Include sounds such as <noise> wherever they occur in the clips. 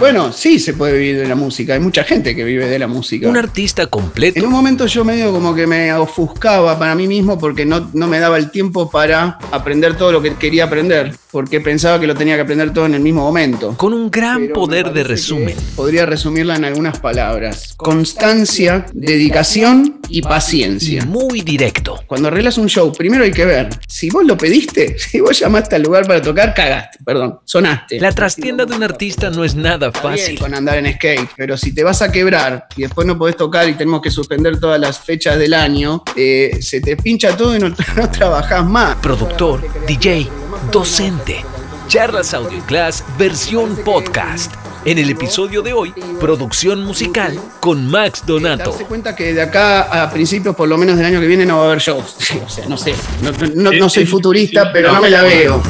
Bueno, sí se puede vivir de la música. Hay mucha gente que vive de la música. Un artista completo. En un momento yo medio como que me ofuscaba para mí mismo porque no, no me daba el tiempo para aprender todo lo que quería aprender, porque pensaba que lo tenía que aprender todo en el mismo momento. Con un gran Pero poder de resumen. Podría resumirla en algunas palabras. Constancia, dedicación y paciencia. Muy directo. Cuando arreglas un show, primero hay que ver, si vos lo pediste, <laughs> si vos llamaste al lugar para tocar, cagaste, perdón, sonaste. La trastienda de un artista no es nada Bien fácil. con andar en skate, pero si te vas a quebrar y después no podés tocar y tenemos que suspender todas las fechas del año, eh, se te pincha todo y no, <laughs> no trabajás más. Productor, DJ, docente. Charlas Audio Class versión podcast. En el episodio de hoy, producción musical con Max Donato. Darse cuenta que de acá a principios, por lo menos del año que viene, no va a haber shows. <laughs> o sea, no sé. No, no- no soy futurista, pero no me la veo.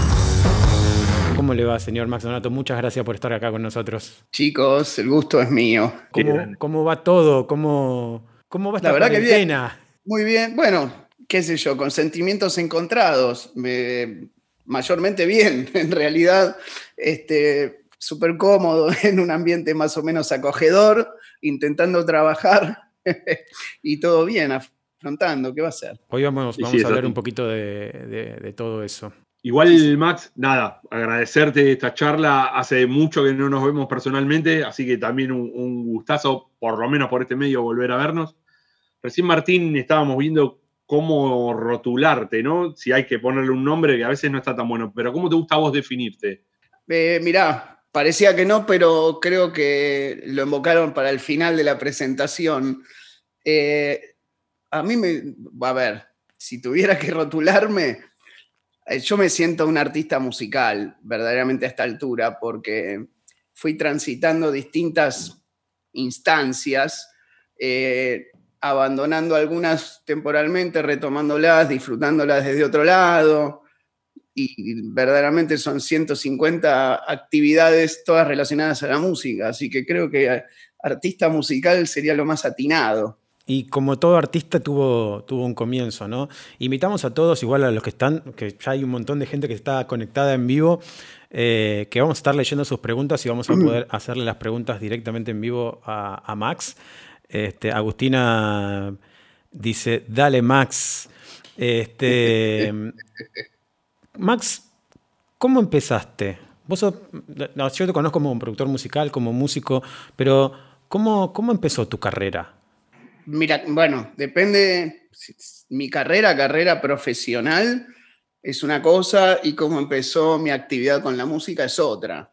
¿Cómo le va, señor Max Donato? Muchas gracias por estar acá con nosotros. Chicos, el gusto es mío. ¿Cómo, cómo va todo? ¿Cómo, cómo va esta La verdad que bien. Muy bien, bueno, qué sé yo, con sentimientos encontrados, me- mayormente bien, <laughs> en realidad, este, súper cómodo, <laughs> en un ambiente más o menos acogedor, intentando trabajar <laughs> y todo bien, afrontando, ¿qué va a ser? Hoy vamos, Sí, vamos sí, a hablar un poquito de, de- de todo eso. Igual, Max, nada, agradecerte esta charla. Hace mucho que no nos vemos personalmente, así que también un, un gustazo, por lo menos por este medio, volver a vernos. Recién, Martín, estábamos viendo cómo rotularte, ¿no? Si hay que ponerle un nombre, que a veces no está tan bueno, pero ¿cómo te gusta a vos definirte? Eh, mirá, parecía que no, pero creo que lo invocaron para el final de la presentación. Eh, a mí me, a ver, si tuviera que rotularme, yo me siento un artista musical, verdaderamente a esta altura, porque fui transitando distintas instancias, eh, abandonando algunas temporalmente, retomándolas, disfrutándolas desde otro lado, y verdaderamente son 150 actividades todas relacionadas a la música, así que creo que eh, artista musical sería lo más atinado. Y como todo artista tuvo, tuvo un comienzo, ¿no? Invitamos a todos, igual a los que están, que ya hay un montón de gente que está conectada en vivo, eh, que vamos a estar leyendo sus preguntas y vamos a poder <clears throat> hacerle las preguntas directamente en vivo a, a Max. Este, Agustina dice, dale Max. Este, <laughs> Max, ¿cómo empezaste? Vos sos- no, yo te conozco como un productor musical, como músico, pero ¿cómo, cómo empezó tu carrera? Mira, bueno, depende, mi carrera, carrera profesional es una cosa y cómo empezó mi actividad con la música es otra.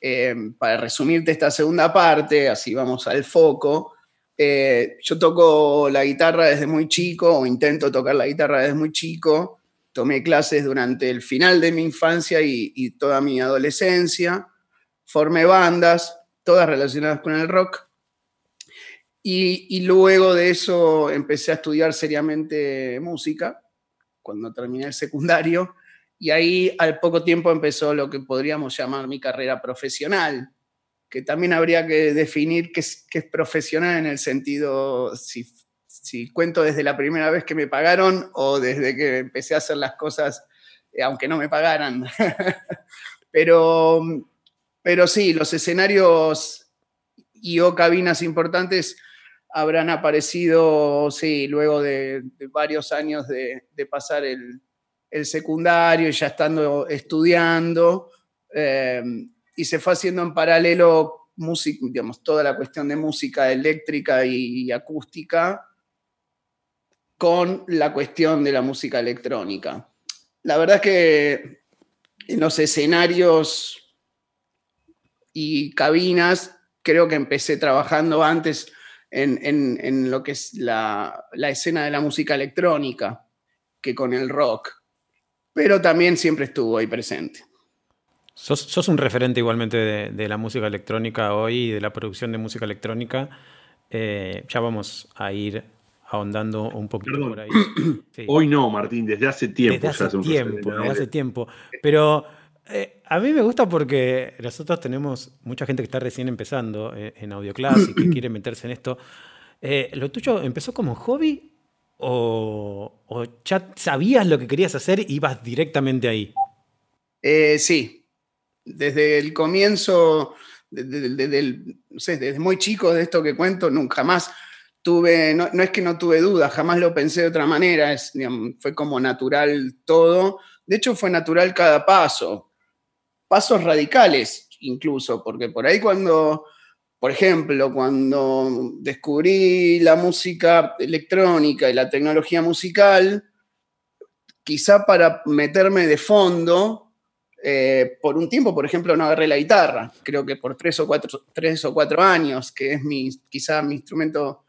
Eh, para resumirte esta segunda parte, así vamos al foco, eh, yo toco la guitarra desde muy chico, o intento tocar la guitarra desde muy chico, tomé clases durante el final de mi infancia y toda mi adolescencia, formé bandas, todas relacionadas con el rock, y, y luego de eso empecé a estudiar seriamente música, cuando terminé el secundario, y ahí al poco tiempo empezó lo que podríamos llamar mi carrera profesional, que también habría que definir qué es, qué es profesional en el sentido, si, si cuento desde la primera vez que me pagaron o desde que empecé a hacer las cosas, eh, aunque no me pagaran. <laughs> pero, pero sí, los escenarios y o cabinas importantes habrán aparecido, sí, luego de, varios años de, pasar el, secundario y ya estando estudiando, eh, y se fue haciendo en paralelo música, digamos, toda la cuestión de música eléctrica y acústica con la cuestión de la música electrónica. La verdad es que en los escenarios y cabinas, creo que empecé trabajando antes en, en- en lo que es la, la escena de la música electrónica que con el rock, pero también siempre estuvo ahí presente. Sos, sos un referente igualmente de, de la música electrónica hoy y de la producción de música electrónica. Eh, ya vamos a ir ahondando un poquito Perdón. por ahí. <clears throat> Sí. Hoy no, Martín, desde hace tiempo. desde hace tiempo, desde hace tiempo. Pero eh, a mí me gusta porque nosotros tenemos mucha gente que está recién empezando eh, en Audioclass y que <clears throat> quiere meterse en esto. Eh, ¿Lo tuyo empezó como hobby o, o ya sabías lo que querías hacer y ibas directamente ahí? Sí, desde el comienzo desde, muy chico de esto que cuento, nunca más tuve, no, es que no tuve dudas, jamás lo pensé de otra manera, es, fue como natural todo. De hecho, fue natural cada paso, pasos radicales incluso, porque por ahí cuando, por ejemplo, cuando descubrí la música electrónica y la tecnología musical, quizá para meterme de fondo, eh, por un tiempo, por ejemplo, no agarré la guitarra, creo que por tres o cuatro, tres o cuatro años, que es mi, quizá mi instrumento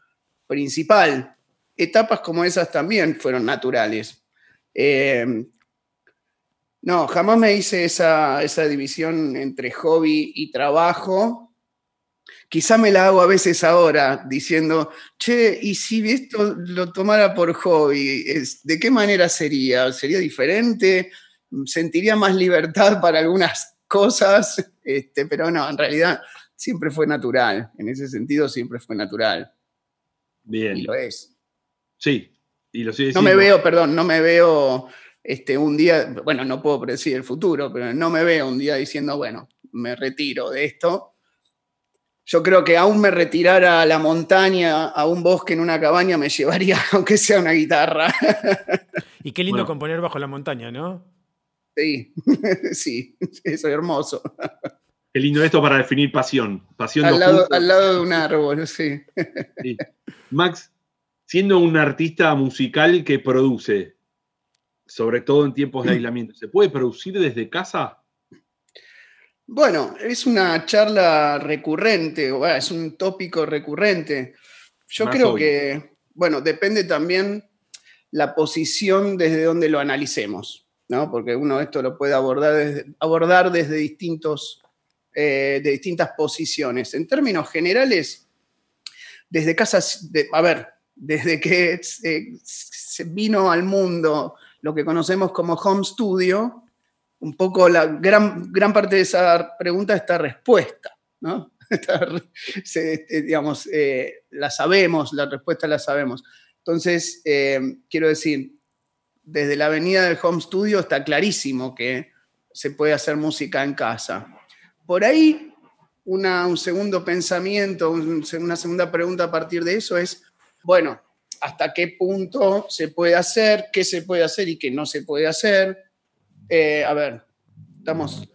principal. Etapas como esas también fueron naturales. Eh, no, jamás me hice esa, esa división entre hobby y trabajo. Quizá me la hago a veces ahora diciendo, che, ¿y si esto lo tomara por hobby? ¿De qué manera sería? ¿Sería diferente? sentiría más libertad <laughs> para algunas cosas, este, pero no, en realidad siempre fue natural. En ese sentido, siempre fue natural. Bien. Y lo es. Sí, y lo sigue No me veo, perdón, no me veo este, un día, bueno, no puedo predecir el futuro, pero no me veo un día diciendo, bueno, me retiro de esto. Yo creo que aún me retirara a la montaña, a un bosque en una cabaña, me llevaría, <laughs> aunque sea una guitarra. Y qué lindo componer bajo la montaña, ¿no? Sí, <laughs> sí, eso es hermoso. Qué lindo esto para definir pasión. pasión al, lado, al lado de un árbol, sí. Max, siendo un artista musical que produce, sobre todo en tiempos de <clears throat> aislamiento, ¿se puede producir desde casa? Bueno, es una charla recurrente, o es un tópico recurrente. Yo creo que, bueno, depende también la posición desde donde lo analicemos porque uno esto lo puede abordar desde, abordar desde distintos, eh, de distintas posiciones. En términos generales, desde casas, a ver, desde que se vino al mundo lo que conocemos como home studio, un poco la gran, gran parte de esa pregunta está respuesta, ¿no? <laughs> Este, digamos, eh, la sabemos, la respuesta la sabemos. Entonces, eh, quiero decir, desde la avenida del home studio está clarísimo que se puede hacer música en casa. Por ahí, un segundo pensamiento, una segunda pregunta a partir de eso es, bueno, ¿hasta qué punto se puede hacer? ¿Qué se puede hacer y qué no se puede hacer? Eh, a ver, estamos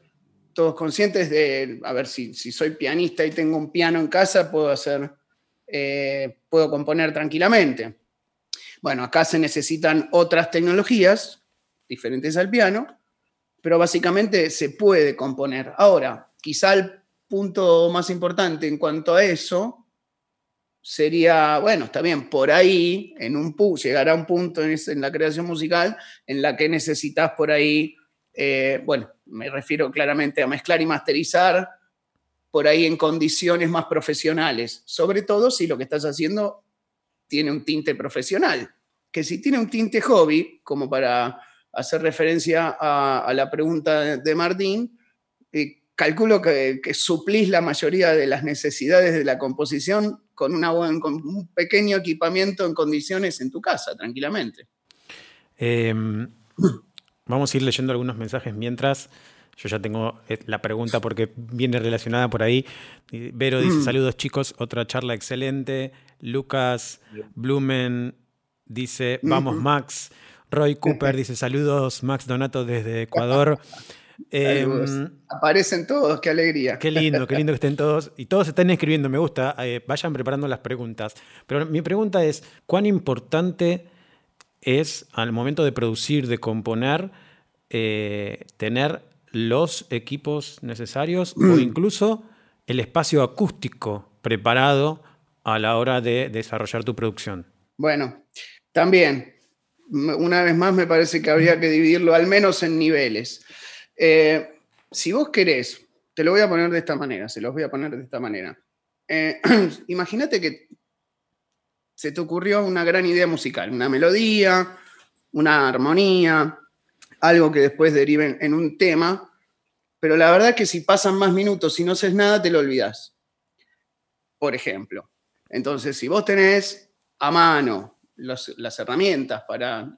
todos conscientes de, a ver, si, soy pianista y tengo un piano en casa, puedo hacer, eh, puedo componer tranquilamente. Bueno, acá se necesitan otras tecnologías diferentes al piano, pero básicamente se puede componer. Ahora, quizá el punto más importante en cuanto a eso sería, bueno, está bien, por ahí, en un llegará un punto en, la creación musical en la que necesitas por ahí, eh, bueno, me refiero claramente a mezclar y masterizar por ahí en condiciones más profesionales, sobre todo si lo que estás haciendo tiene un tinte profesional, que si tiene un tinte hobby, como para hacer referencia a, la pregunta de Martín, eh, calculo que, suplís la mayoría de las necesidades de la composición con, una con un pequeño equipamiento en condiciones en tu casa, tranquilamente. Em, vamos a ir leyendo algunos mensajes mientras. Yo ya tengo eh, la pregunta porque viene relacionada por ahí. Vero dice: mm. Saludos, chicos. Otra charla excelente. Lucas Blumen dice: Vamos, Max. Roy Cooper dice: Saludos, Max Donato desde Ecuador. <laughs> Em, Aparecen todos, qué alegría. Qué lindo, qué lindo que estén todos. Y todos están escribiendo, me gusta. Eh, vayan preparando las preguntas. Pero mi pregunta es: ¿cuán importante es al momento de producir, de componer, eh, tener los equipos necesarios o mm. incluso el espacio acústico preparado a la hora de desarrollar tu producción? Bueno, también, una vez más me parece que habría que dividirlo al menos en niveles. Eh, si vos querés, te lo voy a poner de esta manera, se los voy a poner de esta manera. Eh, <clears throat> imagínate que se te ocurrió una gran idea musical, una melodía, una armonía, algo que después derive en un tema, pero la verdad es que si pasan más minutos y no haces nada, te lo olvidas. Por ejemplo. Entonces, si vos tenés a mano las herramientas para,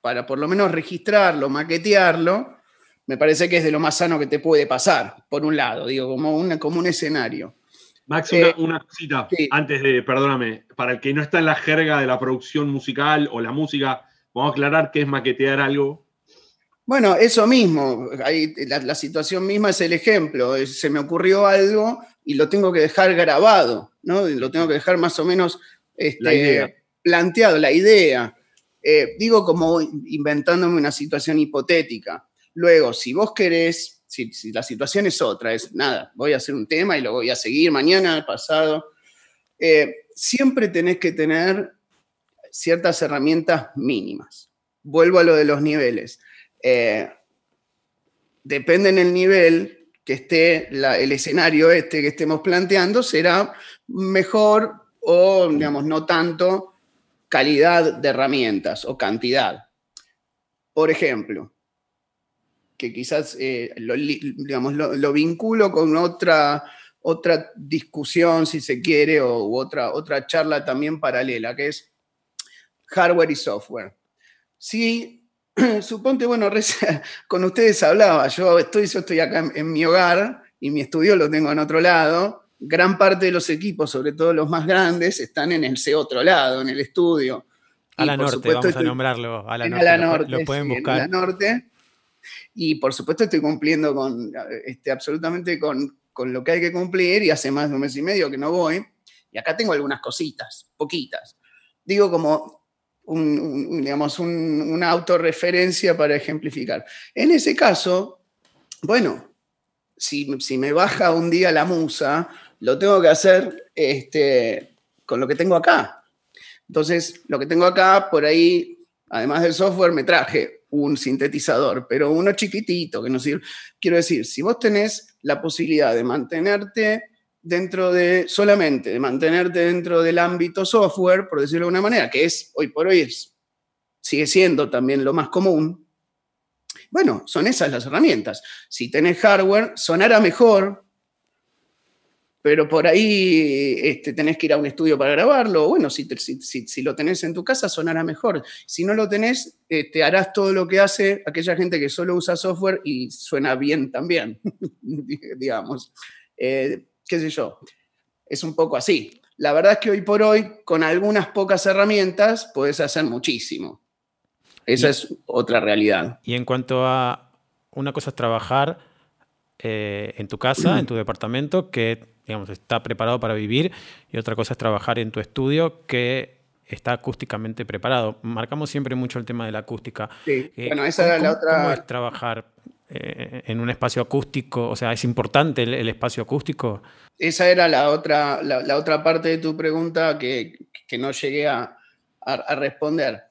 para por lo menos registrarlo, maquetearlo, me parece que es de lo más sano que te puede pasar, por un lado, digo, como, una, como un escenario. Max, una, eh, cosita, antes de, perdóname, para el que no está en la jerga de la producción musical o la música, vamos a aclarar qué es maquetear algo. Bueno, eso mismo, la, situación misma es el ejemplo, se me ocurrió algo y lo tengo que dejar grabado, ¿no? Lo tengo que dejar más o menos este, planteado, la idea. Eh, digo como inventándome una situación hipotética. Luego, si vos querés, si, la situación es otra, es nada, voy a hacer un tema y lo voy a seguir mañana, pasado, eh, siempre tenés que tener ciertas herramientas mínimas. Vuelvo a lo de los niveles. Eh, depende en el nivel que esté el escenario este que estemos planteando, será mejor o, digamos, no tanto calidad de herramientas o cantidad. Por ejemplo, que quizás eh, lo, digamos, lo, vinculo con otra, otra discusión, si se quiere, o otra, otra charla también paralela, que es hardware y software. Si, <clears throat> suponte, bueno, <laughs> con ustedes hablaba, yo estoy, yo estoy acá en, mi hogar y mi estudio lo tengo en otro lado, gran parte de los equipos, sobre todo los más grandes, están en ese otro lado, en el estudio. A la norte, vamos a nombrarlo. A la norte, lo, pueden buscar. A la norte. Y por supuesto estoy cumpliendo con, este, absolutamente con, lo que hay que cumplir y hace más de un mes y medio que no voy. Y acá tengo algunas cositas, poquitas. Digo como un, digamos, una autorreferencia para ejemplificar. En ese caso, bueno, si, me baja un día la musa, lo tengo que hacer este, con lo que tengo acá. Entonces, lo que tengo acá, por ahí, además del software, me traje un sintetizador, pero uno chiquitito que no sirve. Quiero decir, si vos tenés la posibilidad de mantenerte dentro de, solamente de mantenerte dentro del ámbito software, por decirlo de alguna manera, que es hoy por hoy sigue siendo también lo más común, bueno, son esas las herramientas. Si tenés hardware, sonará mejor, pero por ahí este, tenés que ir a un estudio para grabarlo. Bueno, si, si, lo tenés en tu casa, sonará mejor. Si no lo tenés, te este, harás todo lo que hace aquella gente que solo usa software y suena bien también, <laughs> digamos. Eh, ¿Qué sé yo? Es un poco así. La verdad es que hoy por hoy, con algunas pocas herramientas, puedes hacer muchísimo. Esa es otra realidad. Y en cuanto a una cosa es trabajar eh, en tu casa, en tu departamento, que digamos, está preparado para vivir, y otra cosa es trabajar en tu estudio que está acústicamente preparado. Marcamos siempre mucho el tema de la acústica. Sí, eh, bueno, esa era la otra... ¿Cómo es trabajar eh, en un espacio acústico? O sea, ¿es importante el, espacio acústico? Esa era la otra, la, otra parte de tu pregunta que, no llegué a, a, responder.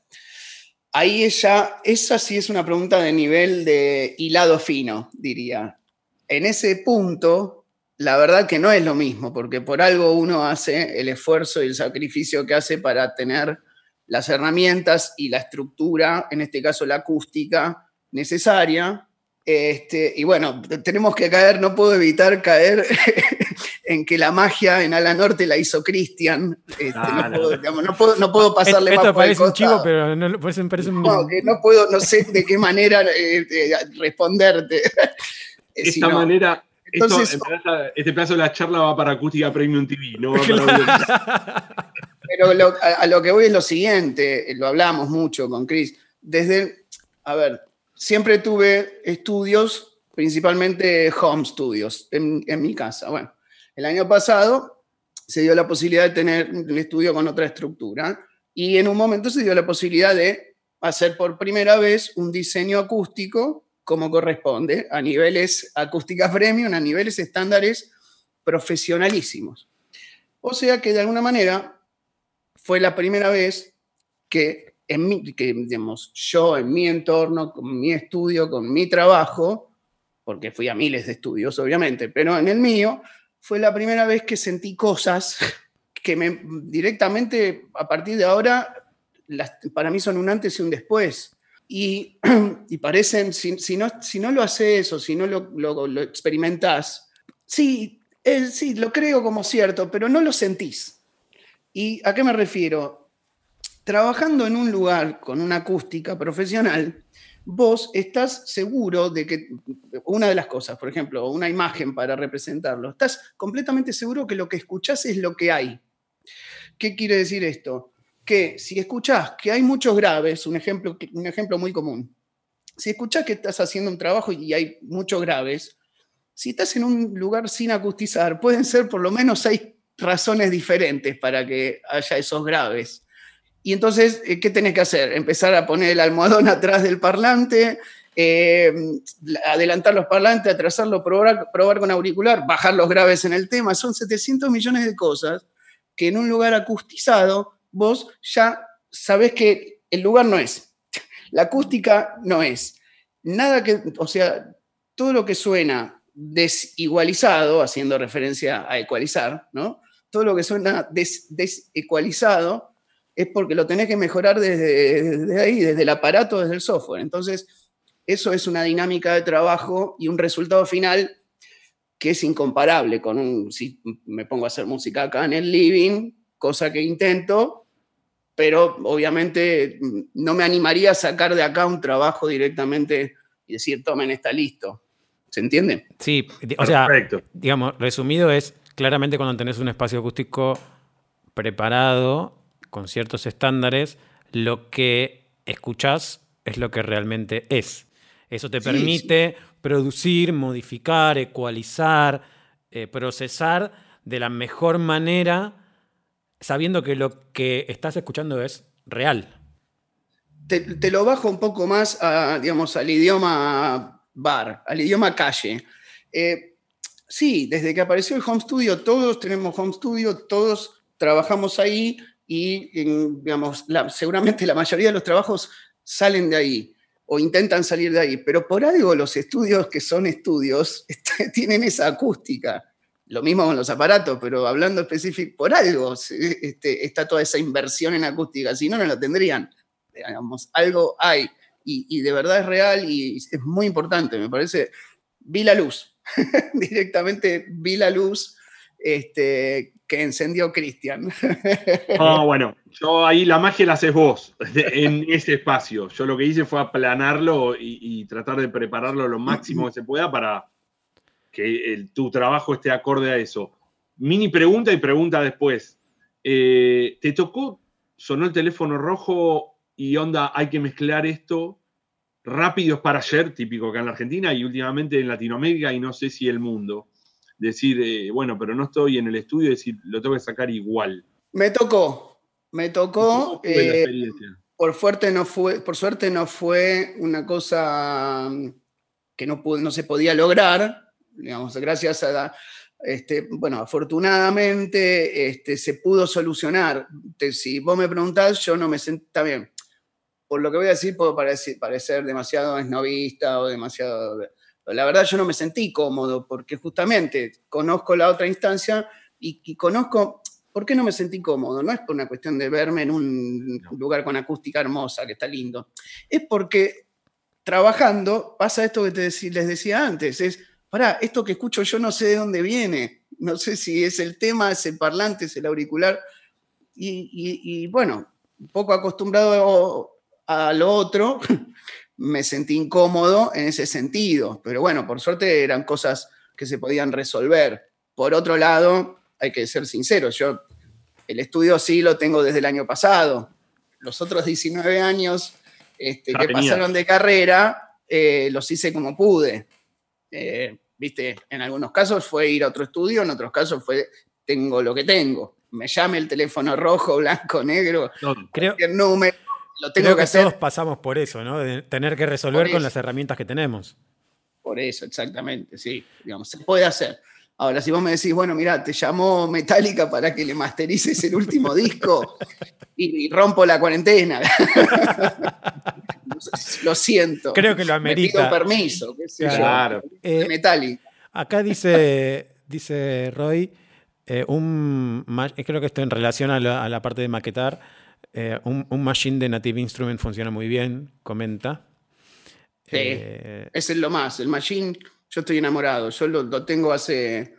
Ahí ella, esa sí es una pregunta de nivel de hilado fino, diría. En ese punto, la verdad que no es lo mismo, porque por algo uno hace el esfuerzo y el sacrificio que hace para tener las herramientas y la estructura, en este caso la acústica, necesaria. Este, y bueno, tenemos que caer, no puedo evitar caer <laughs> en que la magia en Ala Norte la hizo Cristian. Este, no, puedo, pasarle Esto más parece un chivo, pero no, parece, un... no, no puedo, no sé de qué manera eh, eh, responderte. <laughs> Esta manera entonces, este plazo de la charla va para Acústica Premium TV, no va para Pero a, lo que voy es lo siguiente, lo hablamos mucho con Chris. Desde, a ver, siempre tuve estudios, principalmente home studios, en, en mi casa. Bueno, el año pasado se dio la posibilidad de tener un estudio con otra estructura y en un momento se dio la posibilidad de hacer por primera vez un diseño acústico como corresponde, a niveles acústicas premium, a niveles estándares profesionalísimos. O sea que de alguna manera fue la primera vez que, en mi, que digamos, yo en mi entorno, con mi estudio, con mi trabajo, porque fui a miles de estudios obviamente, pero en el mío fue la primera vez que sentí cosas que me directamente a partir de ahora para mí son un antes y un después. <clears throat> Y, parecen, si, no, si no lo haces o si no lo, lo, experimentás, sí, sí, lo creo como cierto, pero no lo sentís. ¿Y a qué me refiero? Trabajando en un lugar con una acústica profesional, vos estás seguro de que, una de las cosas, por ejemplo, una imagen para representarlo, estás completamente seguro que lo que escuchás es lo que hay. ¿Qué quiere decir esto? Que si escuchás que hay muchos graves, un ejemplo, un ejemplo muy común, si escuchás que estás haciendo un trabajo y hay muchos graves, si estás en un lugar sin acustizar, pueden ser por lo menos seis razones diferentes para que haya esos graves. Y entonces, eh, ¿qué tenés que hacer? Empezar a poner el almohadón <laughs> atrás del parlante, eh, adelantar los parlantes, atrasarlo, probar, probar con auricular, bajar los graves en el tema. Son 700 millones de cosas que en un lugar acustizado vos ya sabés que el lugar no es. La acústica no es. Nada que, o sea, todo lo que suena desigualizado, haciendo referencia a ecualizar, ¿no? Todo lo que suena desecualizado es porque lo tenés que mejorar desde, ahí, desde el aparato, desde el software. Entonces, eso es una dinámica de trabajo y un resultado final que es incomparable con un, si me pongo a hacer música acá en el living, cosa que intento, pero obviamente no me animaría a sacar de acá un trabajo directamente y decir, tomen, está listo. ¿Se entiende? Sí, o sea, digamos, resumido es, claramente cuando tenés un espacio acústico preparado, con ciertos estándares, lo que escuchás es lo que realmente es. Eso te permite producir, modificar, ecualizar, eh, procesar de la mejor manera, sabiendo que lo que estás escuchando es real. Te, lo bajo un poco más digamos, al idioma bar, al idioma calle. Eh, sí, desde que apareció el home studio, todos tenemos home studio, todos trabajamos ahí, y digamos, seguramente la mayoría de los trabajos salen de ahí o intentan salir de ahí, pero por algo los estudios que son estudios <laughs> tienen esa acústica. Lo mismo con los aparatos, pero hablando específico, por algo este, está toda esa inversión en acústica, si no, no lo tendrían. Digamos, algo hay y, de verdad es real y es muy importante, me parece. Vi la luz, <laughs> directamente vi la luz este, que encendió Cristian. No, <laughs> bueno, yo ahí la magia la haces vos <laughs> en ese espacio. Yo lo que hice fue aplanarlo y, tratar de prepararlo lo máximo que se pueda para que tu trabajo esté acorde a eso. Mini pregunta y pregunta después. Eh, ¿Te tocó, sonó el teléfono rojo y onda, hay que mezclar esto? Rápidos para ayer, típico acá en la Argentina y últimamente en Latinoamérica y no sé si el mundo decir, eh, bueno, pero no estoy en el estudio, decir, lo tengo que sacar igual. Me tocó, me tocó. Eh, por, fuerte no fue, por suerte no fue una cosa que no, no se podía lograr, digamos, gracias a, este, bueno, afortunadamente este, se pudo solucionar. si vos me preguntás, yo no me sentí, bien, por lo que voy a decir puedo parecer, parecer demasiado esnovista o demasiado la verdad yo no me sentí cómodo porque justamente conozco la otra instancia y, conozco, ¿por qué no me sentí cómodo? No es por una cuestión de verme en un lugar con acústica hermosa, que está lindo, es porque trabajando pasa esto que te les decía antes, es, pará, esto que escucho yo no sé de dónde viene, no sé si es el tema, es el parlante, es el auricular, y, y bueno, un poco acostumbrado a lo otro, <laughs> me sentí incómodo en ese sentido. Pero bueno, por suerte eran cosas que se podían resolver. Por otro lado, hay que ser sinceros, yo el estudio sí lo tengo desde el año pasado. Los otros 19 años este, que pasaron de carrera, eh, los hice como pude. Eh, viste, en algunos casos fue ir a otro estudio, en otros casos fue tengo lo que tengo. Me llame el teléfono rojo, <laughs> blanco, negro, creo, número lo tengo que, hacer. Todos pasamos por eso, ¿no? De tener que resolver con las herramientas que tenemos. Por eso, exactamente, sí. Digamos, se puede hacer. Ahora, si vos me decís, bueno, mira, te llamó Metallica para que le masterices el último disco y, rompo la cuarentena. <laughs> lo siento. Creo que lo amerita. Me pido permiso, qué sé claro. Eh, Metallica. Acá dice, dice Roy, eh, un, creo que esto en relación a la parte de maquetar, eh, un, machine de Native Instrument funciona muy bien, comenta. Sí, eh, ese es lo más. El machine, yo estoy enamorado. Yo lo, tengo hace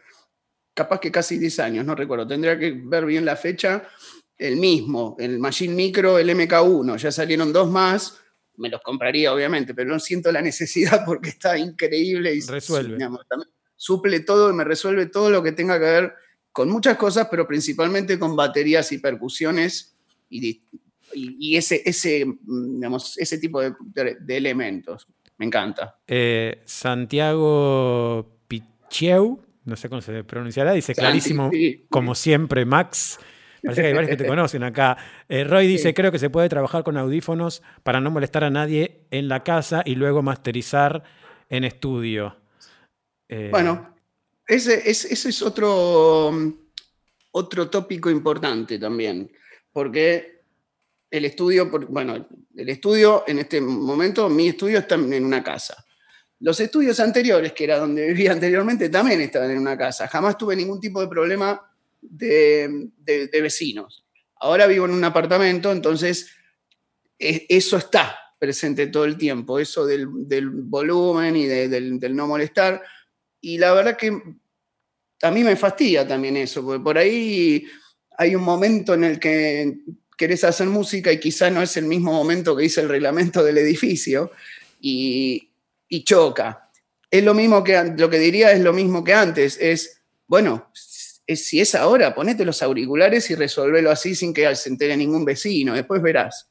capaz que casi 10 años, no recuerdo. Tendría que ver bien la fecha. El mismo, el Machine Micro, el MK1. Ya salieron dos más. me los compraría obviamente, pero no siento la necesidad <laughs> porque está increíble y resuelve. suple todo y me resuelve todo lo que tenga que ver con muchas cosas, pero principalmente con baterías y percusiones y, y, ese, ese, digamos, ese tipo de, elementos. Me encanta. Eh, Santiago Picheu, no sé cómo se pronunciará, dice clarísimo, como siempre, Max. Parece que hay varios que te <laughs> conocen acá. Eh, Roy dice, creo que se puede trabajar con audífonos para no molestar a nadie en la casa y luego masterizar en estudio. Eh, bueno, ese, es otro, otro tópico importante también, porque el estudio, bueno, el estudio en este momento, mi estudio está en una casa. Los estudios anteriores, que era donde <laughs> vivía anteriormente, también estaban en una casa. Jamás tuve ningún tipo de problema de, vecinos. Ahora vivo en un apartamento, entonces e, eso está presente todo el tiempo, eso del, volumen y del, no molestar. Y la verdad que a mí me fastidia también eso, porque por ahí hay un momento en el que querés hacer música y quizá no es el mismo momento que dice el reglamento del edificio y, y choca. Es lo mismo que, lo que diría es lo mismo que antes, es, bueno, si es ahora, ponete los auriculares y resolvelo así sin que se entere ningún vecino, después verás.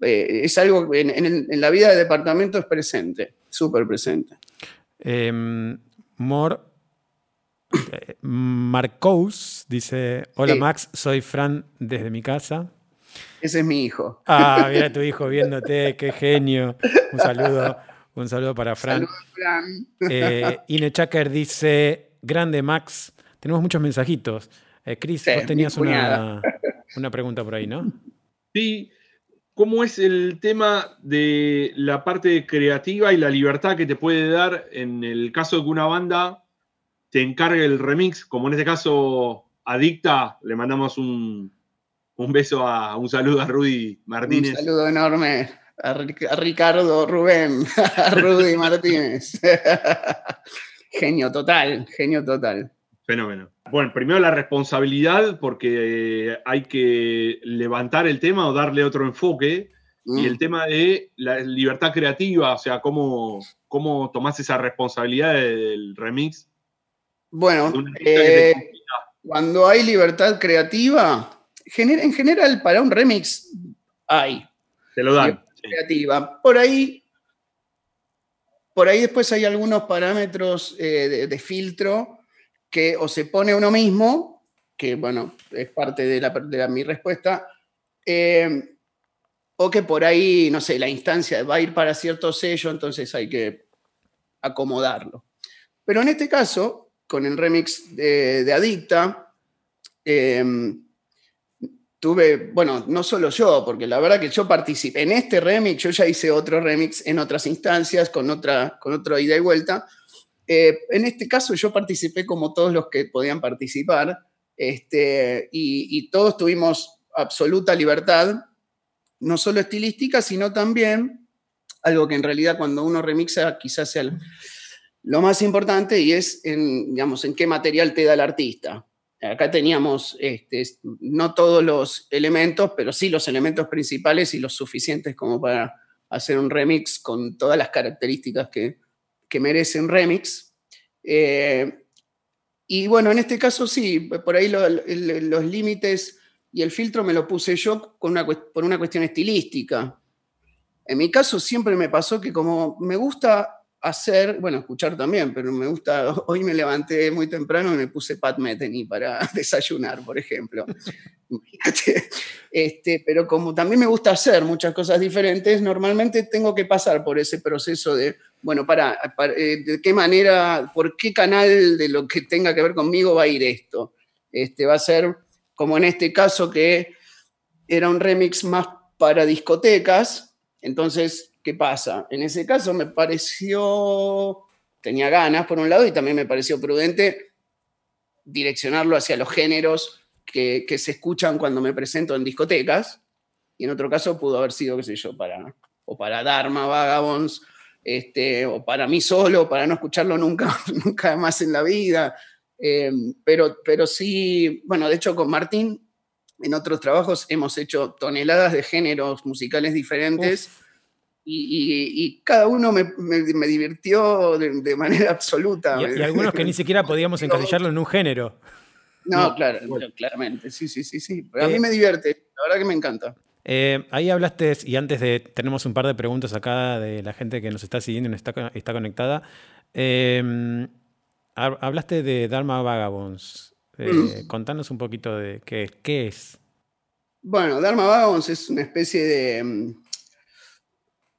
Eh, es algo que en, la vida de departamento es presente, súper presente. Em, Mor eh, Marcous dice: Hola Max, soy Fran desde mi casa. Ese es mi hijo. Ah, mira tu hijo viéndote, qué genio. Un saludo, un saludo para Fran. Fran. Eh, Ine Chaker dice: Grande Max, tenemos muchos mensajitos. Eh, Cris, vos tenías una, pregunta por ahí, ¿no? Sí. ¿Cómo es el tema de la parte creativa y la libertad que te puede dar en el caso de que una banda te encargue el remix? Como en este caso, Adicta, le mandamos un, beso a un saludo a Rudy Martínez. Un saludo enorme a, Ricardo Rubén, <laughs> a Rudy Martínez. <laughs> genio total, genio total. Fenómeno. Bueno, primero la responsabilidad, porque eh, hay que levantar el tema o darle otro enfoque. Y el mm. tema de la libertad creativa, o sea, cómo, cómo tomás esa responsabilidad del remix. Bueno, eh, cuando hay libertad creativa, en general para un remix hay. Te lo dan. Creativa. Por ahí, por ahí después hay algunos parámetros eh, de filtro que o se pone uno mismo, que bueno, es parte de, la, mi respuesta, eh, o que por ahí, no sé, la instancia va a ir para cierto sello, entonces hay que acomodarlo. Pero en este caso, con el remix de, Adicta, em, bueno, no solo yo, porque la verdad que yo participé en este remix, yo ya hice otro remix en otras instancias, con otra, con otra ida y vuelta, eh, en este caso yo participé como todos los que podían participar este, y, todos tuvimos absoluta libertad, no solo estilística, sino también algo que en realidad cuando uno remixa quizás sea lo más importante y es en, digamos, en qué material te da el artista. Acá teníamos este, no todos los elementos, pero sí los elementos principales y los suficientes como para hacer un remix con todas las características que, que merece un remix. Eh, y bueno, en este caso sí, por ahí los límites y el filtro me lo puse yo con una, por una cuestión estilística. En mi caso siempre me pasó que como me gusta hacer, bueno, escuchar también, pero me gusta, <laughs> hoy me levanté muy temprano y me puse Pat Metheny para <laughs> desayunar, por ejemplo. <laughs> Imagínate. Este, pero como también me gusta hacer muchas cosas diferentes, normalmente tengo que pasar por ese proceso de, bueno, para, eh, de qué manera, por qué canal de lo que tenga que ver conmigo va a ir esto. Este, va a ser como en este caso que era un remix más para discotecas, entonces ¿Qué pasa? En ese caso me pareció, tenía ganas por un lado y también me pareció prudente direccionarlo hacia los géneros que, se escuchan cuando me presento en discotecas. Y en otro caso pudo haber sido, qué sé yo, para, o para Dharma Vagabonds, este, o para mí solo, para no escucharlo nunca, <laughs> nunca más en la vida. Eh, pero, pero sí, bueno, de hecho con Martín, en otros trabajos hemos hecho toneladas de géneros musicales diferentes y, cada uno me, divirtió de, manera absoluta. Y, algunos que ni siquiera podíamos <laughs> encasillarlo en un género. No, claro, claramente, sí, sí, sí, sí. Pero a mí eh, me divierte, la verdad que me encanta. Eh, ahí hablaste, y antes de, tenemos un par de preguntas acá de la gente que nos está siguiendo y está, está conectada. Em, hablaste de Dharma Vagabonds. Eh, mm. Contanos un poquito de qué, qué es. Bueno, Dharma Vagabonds es una especie de...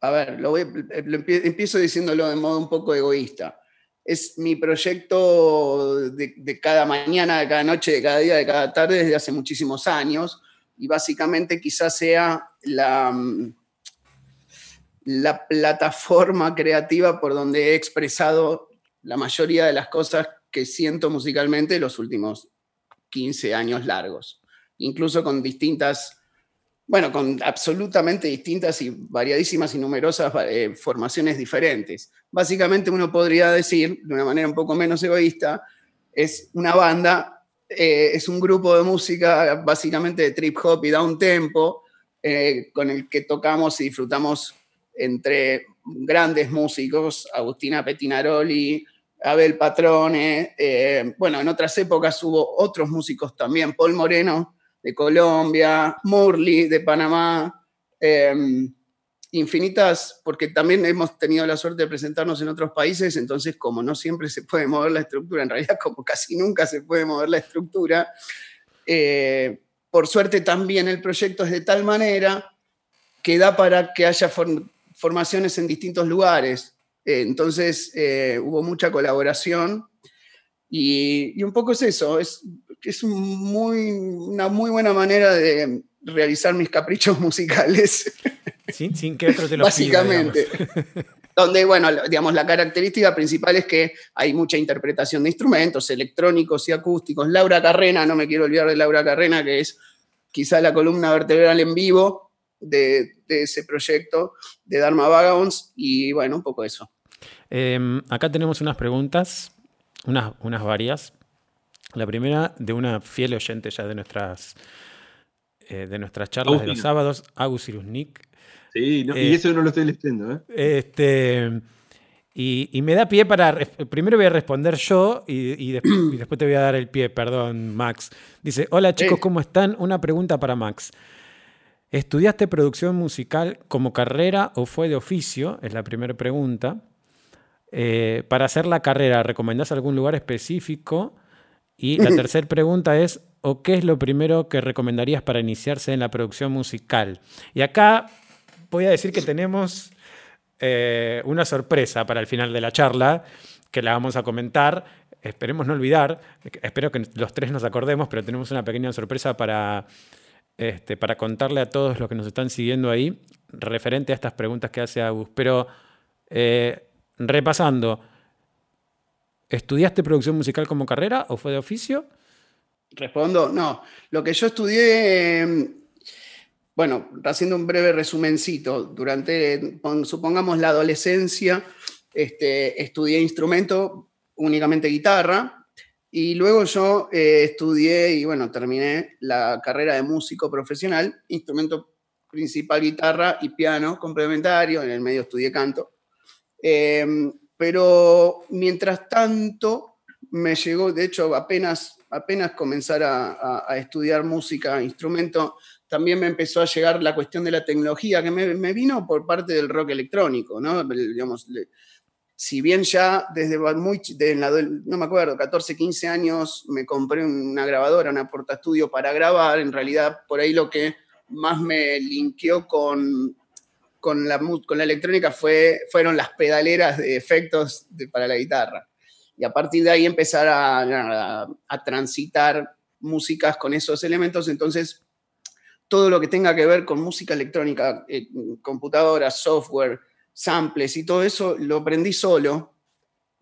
A ver, lo, empiezo diciéndolo de modo un poco egoísta. Es mi proyecto de, de cada mañana, de cada noche, de cada día, de cada tarde desde hace muchísimos años y básicamente quizás sea la, mm, la plataforma creativa por donde he expresado la mayoría de las cosas que siento musicalmente los últimos 15 años largos, incluso con distintas, bueno, con absolutamente distintas y variadísimas y numerosas eh, formaciones diferentes. Básicamente uno podría decir, de una manera un poco menos egoísta, es una banda eh, es un grupo de música básicamente de trip hop y down tempo, eh, con el que tocamos y disfrutamos entre grandes músicos, Agustina Petinaroli, Abel Patrone, eh, bueno, en otras épocas hubo otros músicos también, Paul Moreno de Colombia, Murli de Panamá, infinitas, porque también hemos tenido la suerte de presentarnos en otros países, entonces como no siempre se puede mover la estructura, en realidad como casi nunca se puede mover la estructura, eh, por suerte también el proyecto es de tal manera que da para que haya formaciones en distintos lugares. Eh, entonces eh, hubo mucha colaboración y, un poco es eso, es, es muy, una muy buena manera de realizar mis caprichos <laughs> musicales. Sin, que otro te lo Básicamente. <laughs> donde, bueno, digamos, la característica principal es que hay mucha interpretación de instrumentos electrónicos y acústicos. Laura Carrena, no me quiero olvidar de Laura Carrena, que es quizá la columna vertebral en vivo de, ese proyecto de Dharma Vagabonds, y bueno, un poco eso. Em, acá tenemos unas preguntas, unas, unas varias. La primera de una fiel oyente ya de nuestras, eh, de nuestras charlas de los sábados, Agus Nick Sí, y eh, eso no lo estoy leyendo. ¿eh? Este, y, me da pie para. Primero voy a responder yo y, <clears throat> después te voy a dar el pie, perdón, Max. Dice: Hola chicos, ¿cómo están? Una pregunta para Max. ¿Estudiaste producción musical como carrera o fue de oficio? Es la primera pregunta. Eh, para hacer la carrera, ¿recomendás algún lugar específico? Y la tercera pregunta es, ¿o qué es lo primero que recomendarías para iniciarse en la producción musical? Y acá voy a decir que tenemos eh, una sorpresa para el final de la charla, que la vamos a comentar. Esperemos no olvidar, espero que los tres nos acordemos, pero tenemos una pequeña sorpresa para, este, para contarle a todos los que nos están siguiendo ahí, referente a estas preguntas que hace Agus. Pero eh, repasando, ¿estudiaste producción musical como carrera o fue de oficio? Respondo, no. Lo que yo estudié bueno, haciendo un breve resumencito, durante, supongamos, la adolescencia, este, estudié instrumento, únicamente guitarra, y luego yo eh, estudié y bueno, terminé la carrera de músico profesional, instrumento principal guitarra y piano complementario, en el medio estudié canto. Em, pero mientras tanto, me llegó, de hecho, apenas, apenas comenzar a, estudiar música, instrumento, también me empezó a llegar la cuestión de la tecnología, que me, vino por parte del rock electrónico, ¿no? Digamos, si bien ya desde muy, no me acuerdo, 14, 15 años me compré una grabadora, una portaestudio para grabar, en realidad por ahí lo que más me linkeó con, con, la, con la electrónica fue, fueron las pedaleras de efectos para la guitarra. Y a partir de ahí empezar a, a transitar músicas con esos elementos, entonces todo lo que tenga que ver con música electrónica, eh, computadoras, software, samples y todo eso, lo aprendí solo,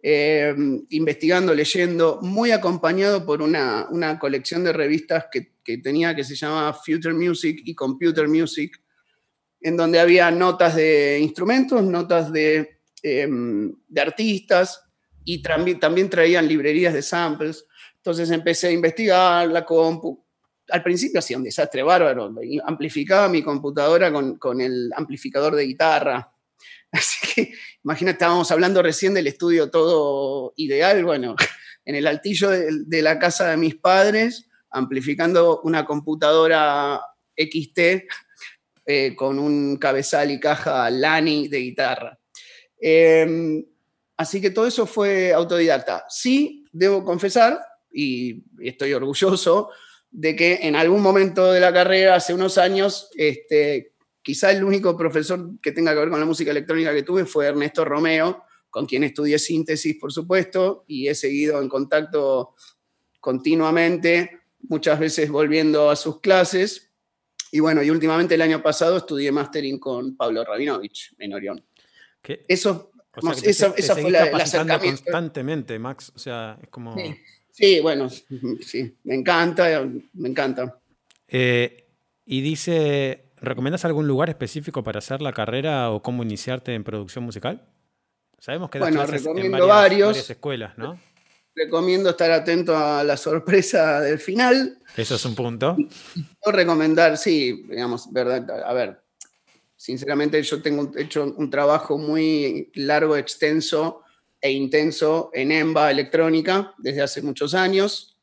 eh, investigando, leyendo, muy acompañado por una, colección de revistas que, tenía que se llamaba Future Music y Computer Music, en donde había notas de instrumentos, notas de, em, de artistas y también, traían librerías de samples. Entonces empecé a investigar la compu, al principio hacía un desastre bárbaro. Amplificaba mi computadora con, el amplificador de guitarra. <laughs> Así que, imagínate, estábamos hablando recién del estudio todo ideal, bueno, <laughs> en el altillo de, la casa de mis padres, amplificando una computadora XT eh, con un cabezal y caja Lani de guitarra. Em, así que todo eso fue autodidacta. Sí, debo confesar, y estoy orgulloso, de que en algún momento de la carrera, hace unos años, este, quizá el único profesor que tenga que ver con la música electrónica que tuve fue Ernesto Romeo, con quien estudié síntesis, por supuesto, y he seguido en contacto continuamente, muchas veces volviendo a sus clases. Y bueno, y últimamente el año pasado estudié mastering con Pablo Rabinovich en Orión. Eso, esa, fue la, la constantemente, Max. O sea, es como. Sí, bueno, <laughs> sí, me encanta, me encanta. Eh, y dice, ¿recomiendas algún lugar específico para hacer la carrera o cómo iniciarte en producción musical? Sabemos que bueno, recomiendo varios, escuelas, ¿no? Recomiendo estar atento a la sorpresa del final. Eso es un punto. O recomendar, sí, digamos, verdad, a ver, sinceramente yo tengo hecho un trabajo muy largo, extenso e intenso en EMBA electrónica desde hace muchos años.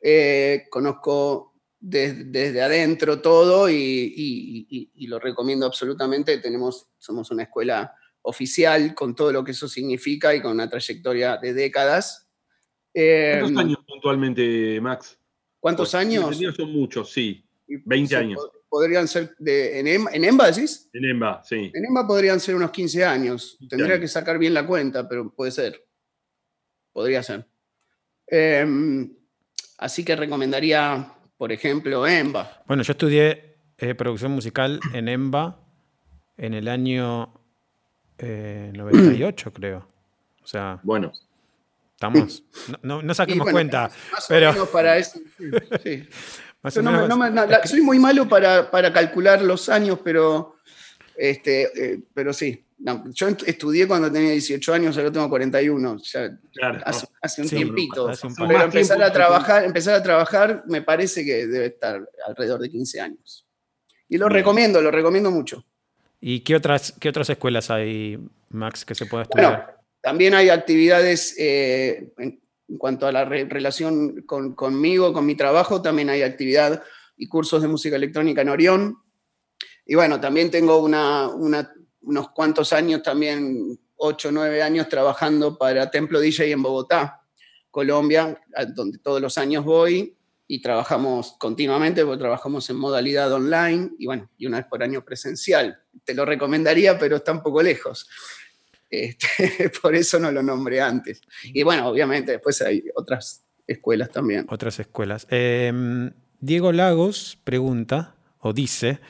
Eh, conozco desde adentro todo y, lo recomiendo absolutamente. Tenemos, somos una escuela oficial con todo lo que eso significa y con una trayectoria de décadas. ¿Cuántos em, años puntualmente, Max? ¿Cuántos años? Son muchos, sí. 20 años podrían ser de, en, EMBA, ¿en EMBA decís? En EMBA, sí. En EMBA podrían ser unos 15 años. Tendría que sacar bien la cuenta, pero puede ser. Podría ser. Em, así que recomendaría, por ejemplo, EMBA. Bueno, yo estudié eh, producción musical en EMBA en el año 98, eh, creo. O sea. Bueno. Estamos. No, no, saquemos cuenta. pero. para eso. sí. soy muy malo para, calcular los años, pero, este, eh, pero sí. yo estudié cuando tenía 18 años, ahora tengo 41. hace, un tiempito. pero empezar a, trabajar, empezar a trabajar me parece que debe estar alrededor de 15 años. Y lo recomiendo, lo recomiendo mucho. ¿Y qué otras, qué otras escuelas hay, Max, que se pueda estudiar? También hay actividades eh, en cuanto a la relación conmigo, con mi trabajo, también hay actividad y cursos de música electrónica en Orión. Y bueno, también tengo unos cuantos años, también 8 o 9 años trabajando para Templo DJ en Bogotá, Colombia, donde todos los años voy y trabajamos continuamente, porque trabajamos en modalidad online y bueno, y una vez por año presencial. Te lo recomendaría, pero está un poco lejos. Este, <laughs> por eso no lo nombré antes. Y bueno, obviamente después hay otras escuelas también. Otras escuelas. Em, Diego Lagos pregunta o dice,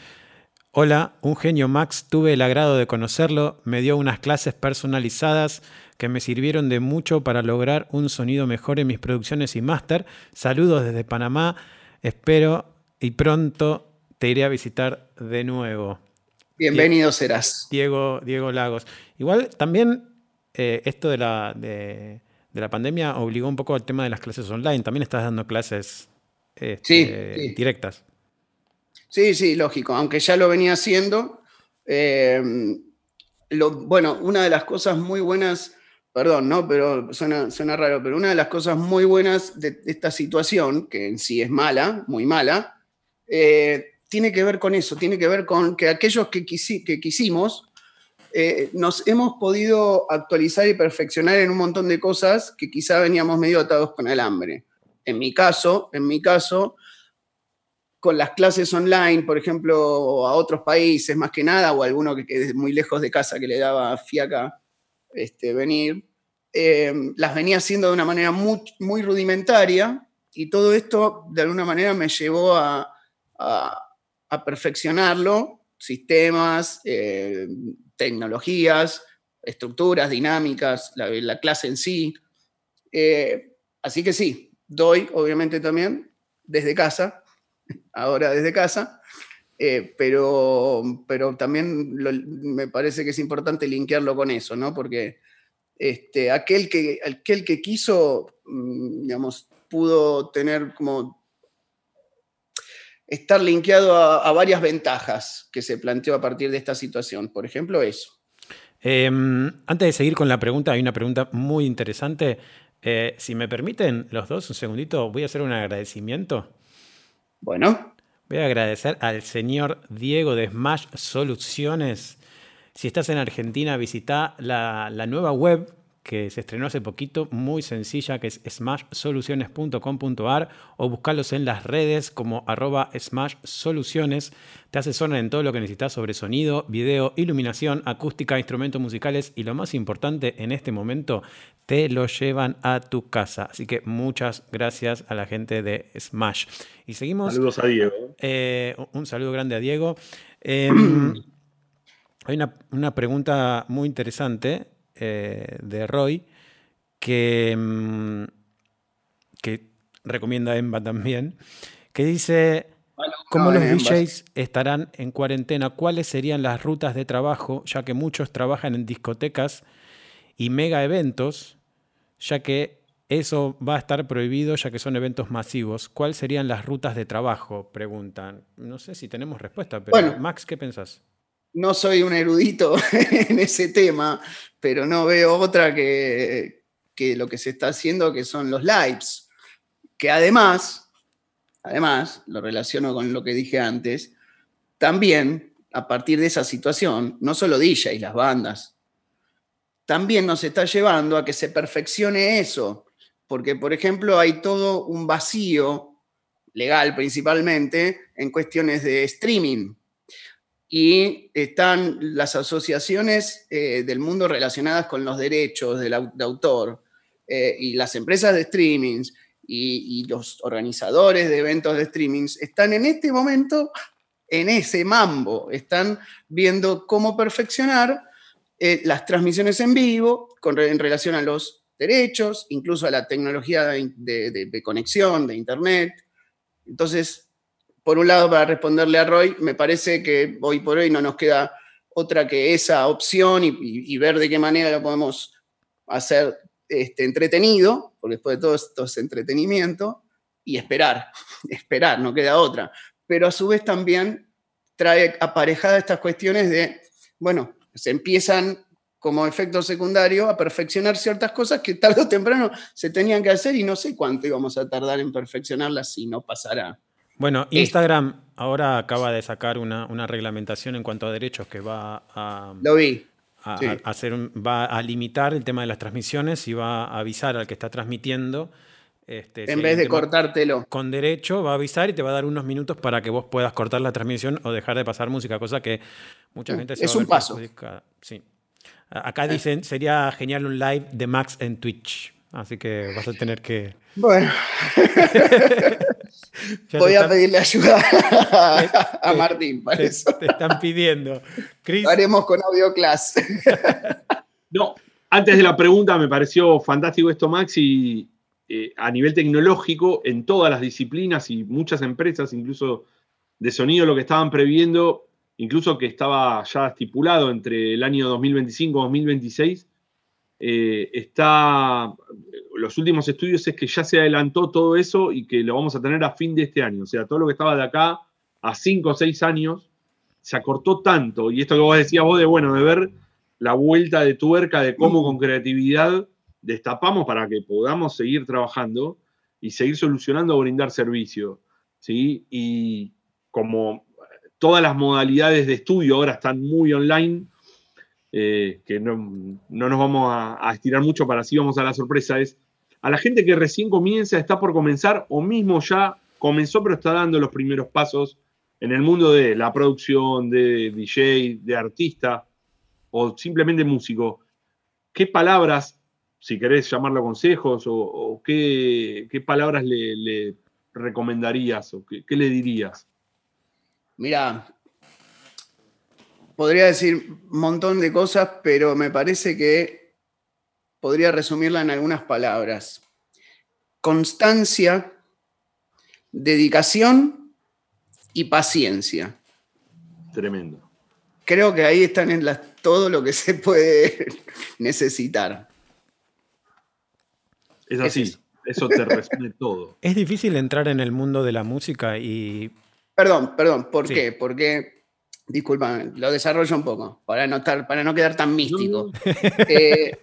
hola, un genio Max, tuve el agrado de conocerlo, me dio unas clases personalizadas que me sirvieron de mucho para lograr un sonido mejor en mis producciones y máster. Saludos desde Panamá, espero y pronto te iré a visitar de nuevo. Bienvenido serás. Diego, Diego Lagos. Igual también eh, esto de la, de, la pandemia obligó un poco al tema de las clases online. También estás dando clases este, directas. Sí, sí, lógico. Aunque ya lo venía haciendo. Eh, bueno, una de las cosas muy buenas, perdón, ¿no? Pero suena, suena raro, pero una de las cosas muy buenas de esta situación, que en sí es mala, muy mala, eh, tiene que ver con eso, tiene que ver con que aquellos que, que quisimos eh, nos hemos podido actualizar y perfeccionar en un montón de cosas que quizá veníamos medio atados con el hambre. En mi caso, en mi caso, con las clases online, por ejemplo, a otros países más que nada, o alguno que quede muy lejos de casa que le daba fiaca este, venir, eh, las venía haciendo de una manera muy, rudimentaria y todo esto de alguna manera me llevó a perfeccionarlo, sistemas, eh, tecnologías, estructuras, dinámicas, la, clase en sí. Eh, así que sí, doy obviamente también desde casa, <laughs> ahora desde casa, eh, pero, pero también me parece que es importante linkearlo con eso, ¿no? Porque este, aquel, que, aquel que quiso, mm, digamos, pudo tener como estar linkeado a, varias ventajas que se planteó a partir de esta situación. Por ejemplo, eso. Em, antes de seguir con la pregunta, hay una pregunta muy interesante. Eh, si me permiten los dos un segundito, voy a hacer un agradecimiento. Bueno. Voy a agradecer al señor Diego de Smash Soluciones. Si estás en Argentina, visita la, la nueva web que se estrenó hace poquito, muy sencilla, que es smashsoluciones.com.ar o buscarlos en las redes como arroba smashsoluciones. Te asesoran en todo lo que necesitas sobre sonido, video, iluminación, acústica, instrumentos musicales y lo más importante en este momento, te lo llevan a tu casa. Así que muchas gracias a la gente de Smash. Y seguimos. Saludos a Diego. Eh, un saludo grande a Diego. Em, <clears throat> hay una, una pregunta muy interesante eh, de Roy, que, mm, que recomienda Emma también, que dice, ¿cómo los DJs estarán en cuarentena? ¿Cuáles serían las rutas de trabajo, ya que muchos trabajan en discotecas y mega eventos, ya que eso va a estar prohibido ya que son eventos masivos. ¿Cuáles serían las rutas de trabajo? Preguntan. No sé si tenemos respuesta, pero Max, ¿qué pensás? No soy un erudito <laughs> en ese tema, pero no veo otra que, lo que se está haciendo, que son los lives, que además, además, lo relaciono con lo que dije antes, también a partir de esa situación, no solo DJ y las bandas, también nos está llevando a que se perfeccione eso, porque por ejemplo hay todo un vacío legal principalmente en cuestiones de streaming y están las asociaciones eh, del mundo relacionadas con los derechos de, autor eh, y las empresas de streamings y, los organizadores de eventos de streamings están en este momento en ese mambo, están viendo cómo perfeccionar eh, las transmisiones en vivo con, en relación a los derechos, incluso a la tecnología de conexión, de Internet. Entonces, por un lado, para responderle a Roy, me parece que hoy por hoy no nos queda otra que esa opción y, ver de qué manera lo podemos hacer este, entretenido, porque después de todo esto es entretenimiento, y esperar, <laughs> esperar, no queda otra. Pero a su vez también trae aparejadas estas cuestiones de, bueno, se empiezan como efecto secundario a perfeccionar ciertas cosas que tarde o temprano se tenían que hacer y no sé cuánto íbamos a tardar en perfeccionarlas si no pasara bueno, Instagram ahora acaba de sacar una, reglamentación en cuanto a derechos que va a. Lo vi. hacer, va a limitar el tema de las transmisiones y va a avisar al que está transmitiendo. Este, en vez de cortártelo. Con derecho, va a avisar y te va a dar unos minutos para que vos puedas cortar la transmisión o dejar de pasar música, cosa que mucha mm, gente se Es un paso. Sí. Acá dicen, sería genial un live de Max en Twitch. Así que vas a tener que. Bueno. <laughs> Voy a pedirle ayuda <laughs> a, Martín para te, eso. Te están pidiendo. Lo haremos con audio class. <laughs> no, antes de la pregunta me pareció fantástico esto, Max, y eh, a nivel tecnológico, en todas las disciplinas y muchas empresas, incluso de sonido, lo que estaban previendo, incluso que estaba ya estipulado entre el año 2025 y 2026, eh, está, los últimos estudios es que ya se adelantó todo eso y que lo vamos a tener a fin de este año. O sea, todo lo que estaba de acá a 5 o 6 años se acortó tanto. Y esto que vos decías vos de, bueno, de ver la vuelta de tuerca de cómo con creatividad destapamos para que podamos seguir trabajando y seguir solucionando o brindar servicio. ¿sí? Y como todas las modalidades de estudio ahora están muy online, eh, que no, nos vamos a, estirar mucho para así vamos a la sorpresa, es a la gente que recién comienza, está por comenzar o mismo ya comenzó pero está dando los primeros pasos en el mundo de la producción, de DJ, de artista o simplemente músico. ¿Qué palabras, si querés llamarlo consejos, o, qué, palabras le, recomendarías o qué, qué le dirías? Mira, podría decir un montón de cosas, pero me parece que podría resumirla en algunas palabras. Constancia, dedicación y paciencia. Tremendo. Creo que ahí están en todo lo que se puede <laughs> necesitar. Es así, eso te resume <laughs> todo. Es difícil entrar en el mundo de la música y... Perdón, perdón, ¿por qué? Porque Disculpa, lo desarrollo un poco, para no, para no quedar tan místico. <laughs> Eh,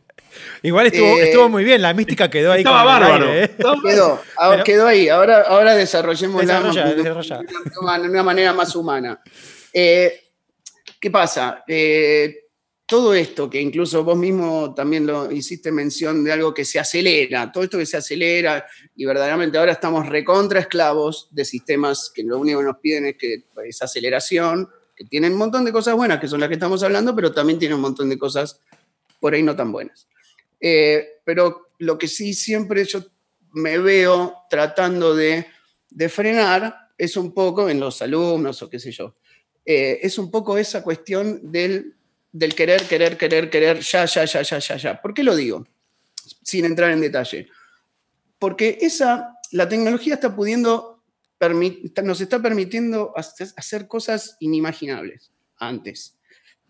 Igual estuvo, eh, estuvo, muy bien, la mística quedó ahí. Estaba bárbaro. ¿eh? Quedó, ahora, quedó ahí. Ahora, ahora desarrollemos la de una manera más humana. ¿Qué pasa? todo esto, que incluso vos mismo también lo hiciste mención de algo que se acelera, todo esto que se acelera y verdaderamente ahora estamos recontra esclavos de sistemas que lo único que nos piden es que esa aceleración, que tienen un montón de cosas buenas, que son las que estamos hablando, pero también tienen un montón de cosas por ahí no tan buenas. Eh, pero lo que sí siempre yo me veo tratando de, de frenar es un poco en los alumnos o qué sé yo, eh, es un poco esa cuestión del del querer, querer, querer, querer, ya, ya, ya, ya, ya, ya. ¿Por qué lo digo? Sin entrar en detalle. Porque esa, la tecnología está pudiendo, nos está permitiendo hacer cosas inimaginables antes.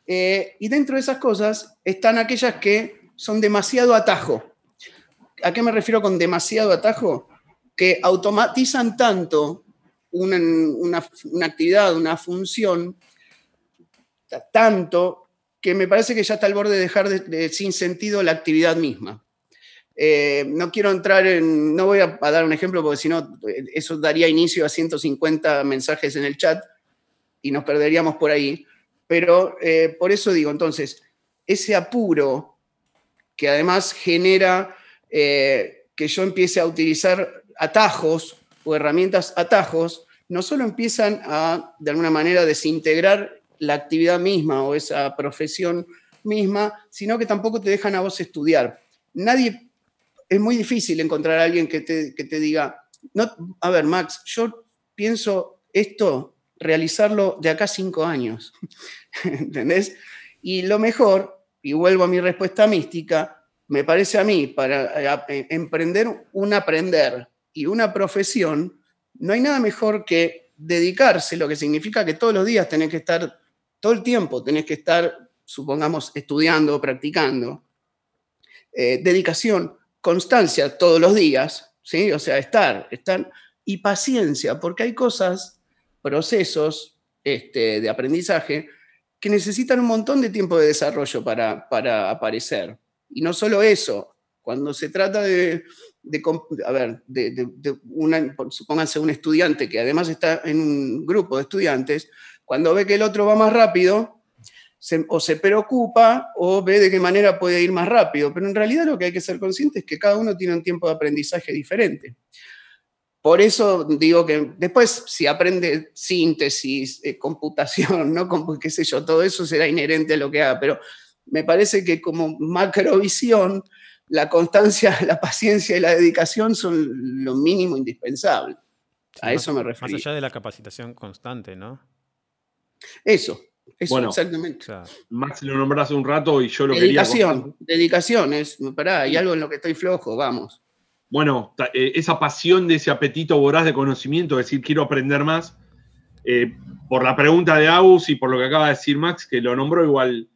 Eh, y dentro de esas cosas están aquellas que son demasiado atajo. ¿A qué me refiero con demasiado atajo? Que automatizan tanto una, una, actividad, una función, tanto que me parece que ya está al borde de dejar de, sin sentido la actividad misma. Eh, no quiero entrar en, no voy a, dar un ejemplo porque si no, eso daría inicio a 150 mensajes en el chat y nos perderíamos por ahí. Pero eh, por eso digo, entonces, ese apuro que además genera eh, que yo empiece a utilizar atajos o herramientas atajos, no solo empiezan a, de alguna manera, desintegrar la actividad misma o esa profesión misma, sino que tampoco te dejan a vos estudiar. Nadie, es muy difícil encontrar a alguien que te, diga, no, a ver, Max, yo pienso esto, realizarlo de acá cinco años, <laughs> ¿entendés? Y lo mejor, y vuelvo a mi respuesta mística, me parece a mí, para eh, emprender un aprender y una profesión, no hay nada mejor que dedicarse, lo que significa que todos los días tenés que estar todo el tiempo tenés que estar, supongamos, estudiando, practicando. Eh, dedicación, constancia todos los días, ¿sí? O sea, estar, estar, y paciencia, porque hay cosas, procesos este, de aprendizaje que necesitan un montón de tiempo de desarrollo para, para aparecer. Y no solo eso, cuando se trata de, a ver, de, de una, supónganse un estudiante que además está en un grupo de estudiantes, cuando ve que el otro va más rápido, o se preocupa o ve de qué manera puede ir más rápido. Pero en realidad lo que hay que ser consciente es que cada uno tiene un tiempo de aprendizaje diferente. Por eso digo que después, si aprende síntesis, eh, computación, ¿no? qué sé yo, todo eso será inherente a lo que haga. Pero me parece que como macrovisión, la constancia, <laughs> la paciencia y la dedicación son lo mínimo indispensable. A eso me refiero. Más allá de la capacitación constante, ¿no? Eso, eso exactamente. Max lo nombraste un rato y yo lo dedicación, quería. Dedicación, es, pará, hay algo en lo que estoy flojo, vamos. Bueno, eh, esa pasión de ese apetito voraz de conocimiento, decir quiero aprender más, eh, por la pregunta de Agus y por lo que acaba de decir Max, que lo nombró igual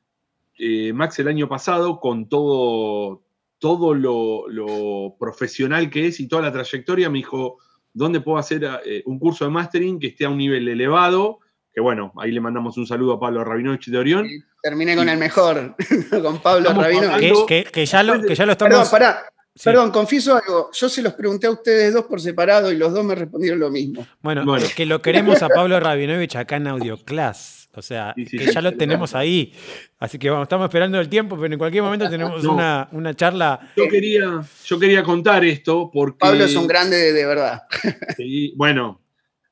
eh, Max el año pasado, con todo, todo lo, lo, profesional que es y toda la trayectoria, me dijo, ¿dónde puedo hacer un curso de mastering que esté a un nivel elevado? Que bueno, ahí le mandamos un saludo a Pablo Rabinovich de Orión. terminé con el mejor, <laughs> con Pablo Rabinovich. Que, ya lo, que ya lo estamos... Perdón, pará. Perdón, confieso algo. Yo se los pregunté a ustedes dos por separado y los dos me respondieron lo mismo. Bueno, bueno. que lo queremos a Pablo Rabinovich acá en Audioclass. O sea, que ya lo tenemos ahí. Así que vamos, estamos esperando el tiempo, pero en cualquier momento tenemos una, charla. Yo quería, yo quería contar esto porque. Pablo es un grande de, de verdad. Sí, bueno,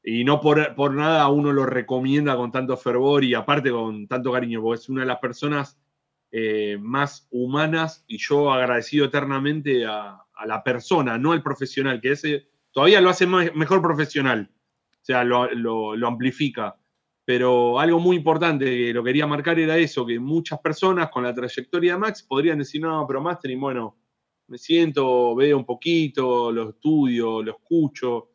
y no por, por, nada uno lo recomienda con tanto fervor y aparte con tanto cariño, porque es una de las personas eh, más humanas y yo agradecido eternamente a, la persona, no al profesional, que ese todavía lo hace mejor profesional, o sea, lo, lo, amplifica. Pero algo muy importante que lo quería marcar era eso, que muchas personas con la trayectoria de Max podrían decir, no, pero Mastering, bueno, me siento, veo un poquito, lo estudio, lo escucho,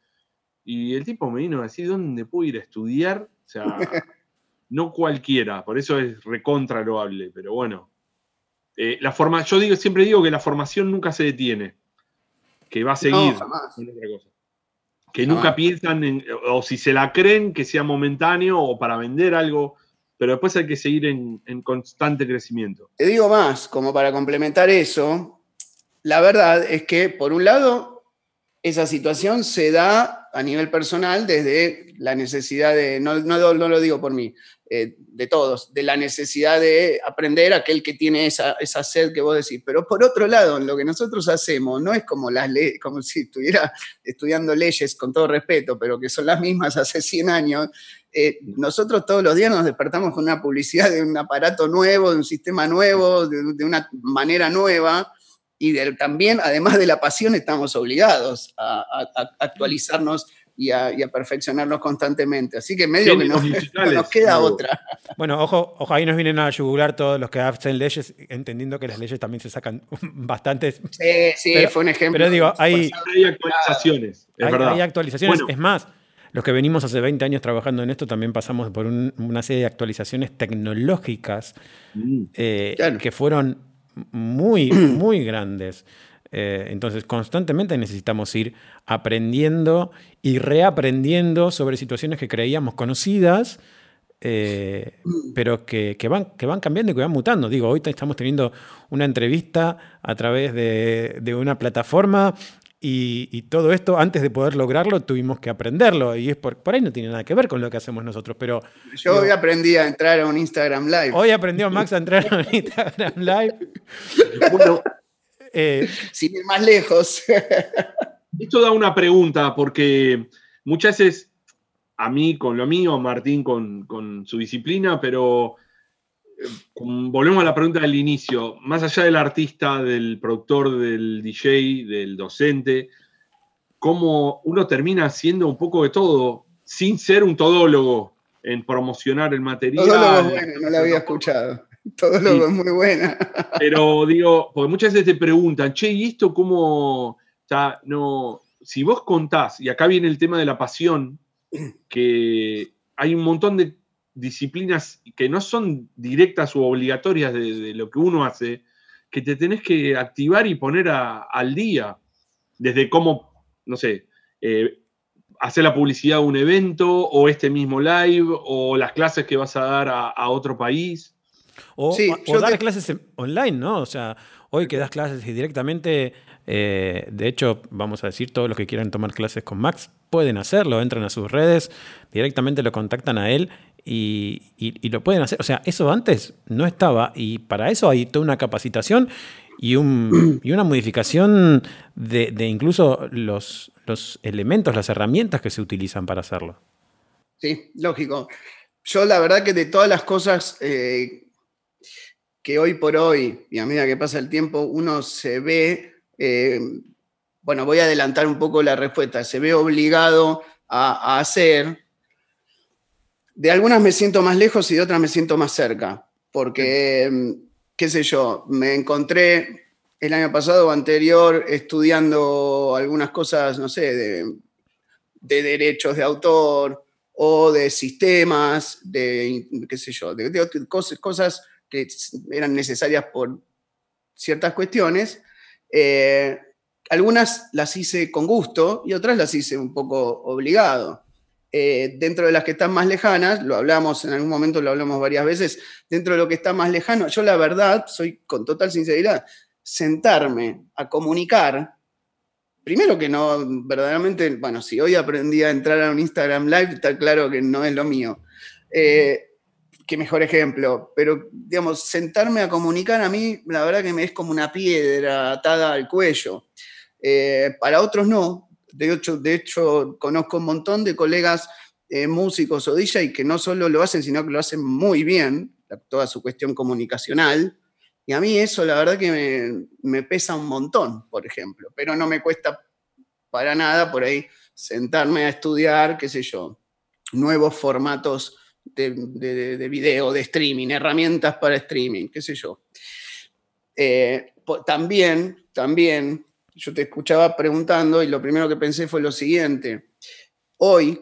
y el tipo me vino a decir, ¿dónde puedo ir a estudiar? O sea, <laughs> no cualquiera, por eso es recontra loable, pero bueno. Eh, la forma, yo digo, siempre digo que la formación nunca se detiene, que va a seguir. Que nunca piensan en, o si se la creen, que sea momentáneo o para vender algo. pero después hay que seguir en, en constante crecimiento. Te digo más, como para complementar eso, la verdad es que, por un lado, esa situación se da a nivel personal desde la necesidad de, no, no, lo digo por mí, eh, de todos, de la necesidad de aprender aquel que tiene esa, esa, sed que vos decís. Pero por otro lado, lo que nosotros hacemos no es como, las como si estuviera estudiando leyes, con todo respeto, pero que son las mismas hace 100 años. Eh, nosotros todos los días nos despertamos con una publicidad de un aparato nuevo, de un sistema nuevo, de una manera nueva y también, además de la pasión, estamos obligados a, a, a actualizarnos y a, y a, perfeccionarnos constantemente. Así que medio que no, no, <laughs> nos queda no. otra. Bueno, ojo, ojo, ahí nos vienen a yugular todos los que hacen leyes, entendiendo que las leyes también se sacan <laughs> bastantes. Sí, sí, pero, fue un ejemplo. Pero digo, hay, hay actualizaciones, es hay, verdad. Hay actualizaciones, bueno. es más. Los que venimos hace 20 años trabajando en esto también pasamos por un, una serie de actualizaciones tecnológicas mm, eh, claro. que fueron muy, <clears throat> muy grandes. Eh, entonces, constantemente necesitamos ir aprendiendo y reaprendiendo sobre situaciones que creíamos conocidas, eh, pero que, que, van, que van cambiando y que van mutando. Digo, hoy estamos teniendo una entrevista a través de, de una plataforma y, y, todo esto, antes de poder lograrlo, tuvimos que aprenderlo. Y es por, por, ahí no tiene nada que ver con lo que hacemos nosotros. Pero, Yo digo, hoy aprendí a entrar a un Instagram Live. Hoy aprendió Max a entrar a un <laughs> Instagram Live. Bueno, eh, Sin ir más lejos. <laughs> Esto da una pregunta, porque muchas veces, a mí con lo mío, Martín con, con su disciplina, pero volvemos a la pregunta del inicio, más allá del artista, del productor, del DJ, del docente, cómo uno termina haciendo un poco de todo sin ser un todólogo en promocionar el material. Todólogo es bueno, no lo había escuchado. Todólogo sí. es muy buena. Pero digo, porque muchas veces te preguntan, che, ¿y esto cómo? Sea, no, si vos contás, y acá viene el tema de la pasión, que hay un montón de disciplinas que no son directas u obligatorias de, de, lo que uno hace, que te tenés que activar y poner a, al día. Desde cómo, no sé, eh, hacer la publicidad de un evento, o este mismo live, o las clases que vas a dar a, a otro país. O, sí, o, o dar te... clases online, ¿no? O sea, hoy que das clases y directamente, eh, de hecho, vamos a decir, todos los que quieran tomar clases con Max pueden hacerlo, entran a sus redes, directamente lo contactan a él y, y, y, lo pueden hacer. O sea, eso antes no estaba y para eso hay toda una capacitación y, un, <clears throat> y una modificación de, de incluso los, los, elementos, las herramientas que se utilizan para hacerlo. Sí, lógico. Yo la verdad que de todas las cosas eh, que hoy por hoy, y a medida que pasa el tiempo, uno se ve, eh, bueno, voy a adelantar un poco la respuesta, se ve obligado a, a hacer, de algunas me siento más lejos y de otras me siento más cerca, porque, qué sé yo, me encontré el año pasado o anterior estudiando algunas cosas, no sé, de, de derechos de autor o de sistemas, de, qué sé yo, de, de cosas, cosas, que eran necesarias por ciertas cuestiones. Eh, algunas las hice con gusto y otras las hice un poco obligado. Eh, dentro de las que están más lejanas, lo hablamos en algún momento, lo hablamos varias veces, dentro de lo que está más lejano, yo la verdad, soy con total sinceridad, sentarme a comunicar, primero que no, verdaderamente, bueno, si hoy aprendí a entrar a un Instagram Live, está claro que no es lo mío. Eh, qué mejor ejemplo, pero digamos, sentarme a comunicar a mí, la verdad que me es como una piedra atada al cuello. Eh, para otros no, de hecho, de hecho, conozco un montón de colegas eh, músicos o DJ que no solo lo hacen, sino que lo hacen muy bien, toda su cuestión comunicacional. Y a mí eso, la verdad que me, pesa un montón, por ejemplo, pero no me cuesta para nada por ahí sentarme a estudiar, qué sé yo, nuevos formatos de, de, de, video, de streaming, herramientas para streaming, qué sé yo. Eh, también, también yo te escuchaba preguntando y lo primero que pensé fue lo siguiente. Hoy,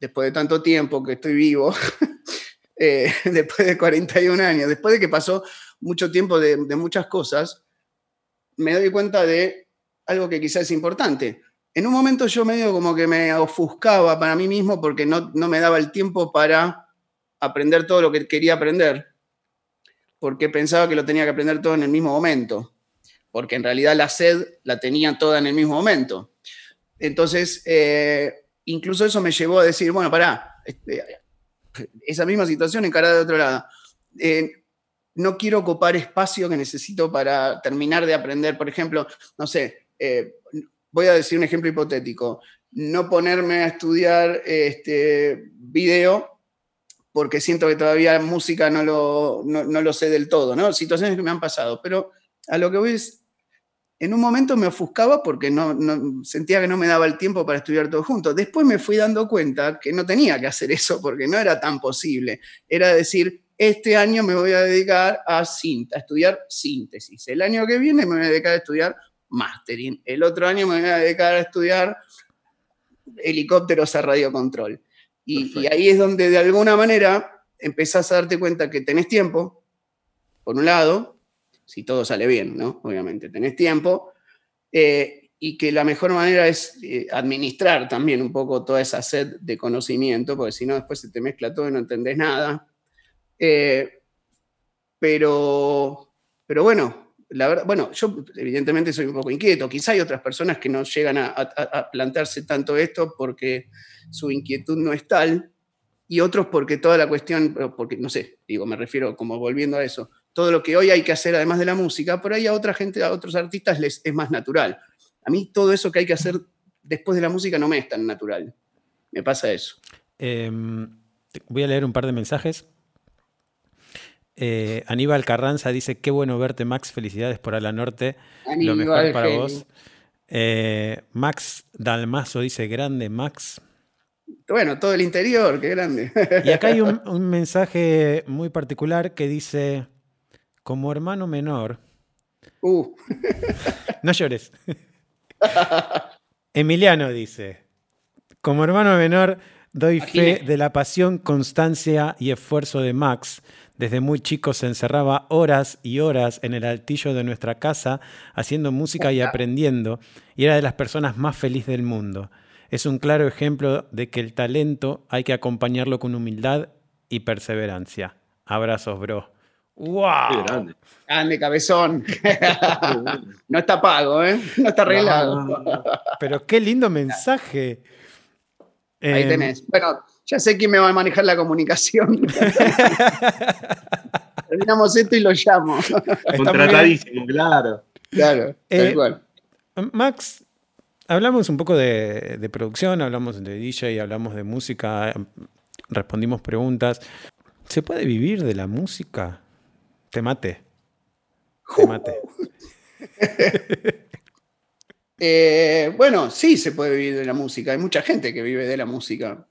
después de tanto tiempo que estoy vivo, <laughs> eh, <laughs> después de 41 años, después de que pasó mucho tiempo de, muchas cosas, me doy cuenta de algo que quizás es importante. En un momento yo medio como que me ofuscaba para mí mismo porque no, no me daba el tiempo para aprender todo lo que quería aprender, porque pensaba que lo tenía que aprender todo en el mismo momento, porque en realidad la sed la tenía toda en el mismo momento. Entonces, eh, incluso eso me llevó a decir, bueno, pará, este, esa misma situación encarada de otro lado. Eh, no quiero ocupar espacio que necesito para terminar de aprender. Por ejemplo, no sé, eh, voy a decir un ejemplo hipotético. No ponerme a estudiar este, video porque siento que todavía música no lo, no, lo sé del todo, ¿no? Situaciones que me han pasado. Pero a lo que voy es, en un momento me ofuscaba porque no, sentía que no me daba el tiempo para estudiar todo junto. Después me fui dando cuenta que no tenía que hacer eso porque no era tan posible. Era decir, este año me voy a dedicar a, a estudiar síntesis. El año que viene me voy a dedicar a estudiar mastering. El otro año me voy a dedicar a estudiar helicópteros a radiocontrol. Y, y ahí es donde de alguna manera empezás a darte cuenta que tenés tiempo, por un lado, si todo sale bien, ¿no? Obviamente, tenés tiempo, eh, y que la mejor manera es eh, administrar también un poco toda esa sed de conocimiento, porque si no después se te mezcla todo y no entendés nada. Eh, pero, pero bueno, la bueno, yo evidentemente soy un poco inquieto. Quizá hay otras personas que no llegan a, plantearse tanto esto porque su inquietud no es tal, y otros porque toda la cuestión, porque no sé, digo, me refiero como volviendo a eso, todo lo que hoy hay que hacer además de la música, por ahí a otra gente, a otros artistas les es más natural. A mí todo eso que hay que hacer después de la música no me es tan natural. Me pasa eso. Em, voy a leer un par de mensajes. Eh, Aníbal Carranza dice, qué bueno verte, Max. Felicidades por la Norte. Lo mejor para vos. Eh, Max Dalmazo dice, grande, Max. Bueno, todo el interior, qué grande. Y acá hay un, mensaje muy particular que dice, como hermano menor... Uh. <laughs> no llores. <laughs> Emiliano dice, como hermano menor doy fe de la pasión, constancia y esfuerzo de Max desde muy chico se encerraba horas y horas en el altillo de nuestra casa haciendo música y aprendiendo, y era de las personas más felices del mundo. Es un claro ejemplo de que el talento hay que acompañarlo con humildad y perseverancia. Abrazos, bro. ¡Wow! grande. grande, cabezón. <laughs> no está pago, ¿eh? No está arreglado. Pero qué lindo mensaje. Ahí em, tenés. Bueno, ya sé quién me va a manejar la comunicación. <laughs> Terminamos esto y lo llamo. Contratadísimo, claro. Claro, eh, Max, hablamos un poco de, producción, hablamos de DJ, hablamos de música, respondimos preguntas. ¿Se puede vivir de la música? Te mate. Te mate. <laughs> Eh, bueno, sí se puede vivir de la música. Hay mucha gente que vive de la música.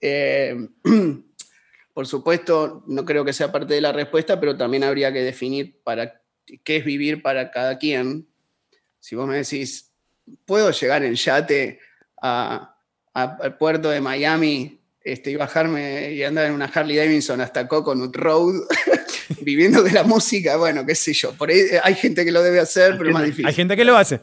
Eh, <clears throat> por supuesto, no creo que sea parte de la respuesta, pero también habría que definir para qué es vivir para cada quien. Si vos me decís, ¿puedo llegar en yate al puerto de Miami este, y bajarme y andar en una Harley Davidson hasta Coconut Road, <laughs> viviendo de la música, bueno, qué sé yo. Por ahí hay gente que lo debe hacer, pero es más difícil. Hay gente que lo hace.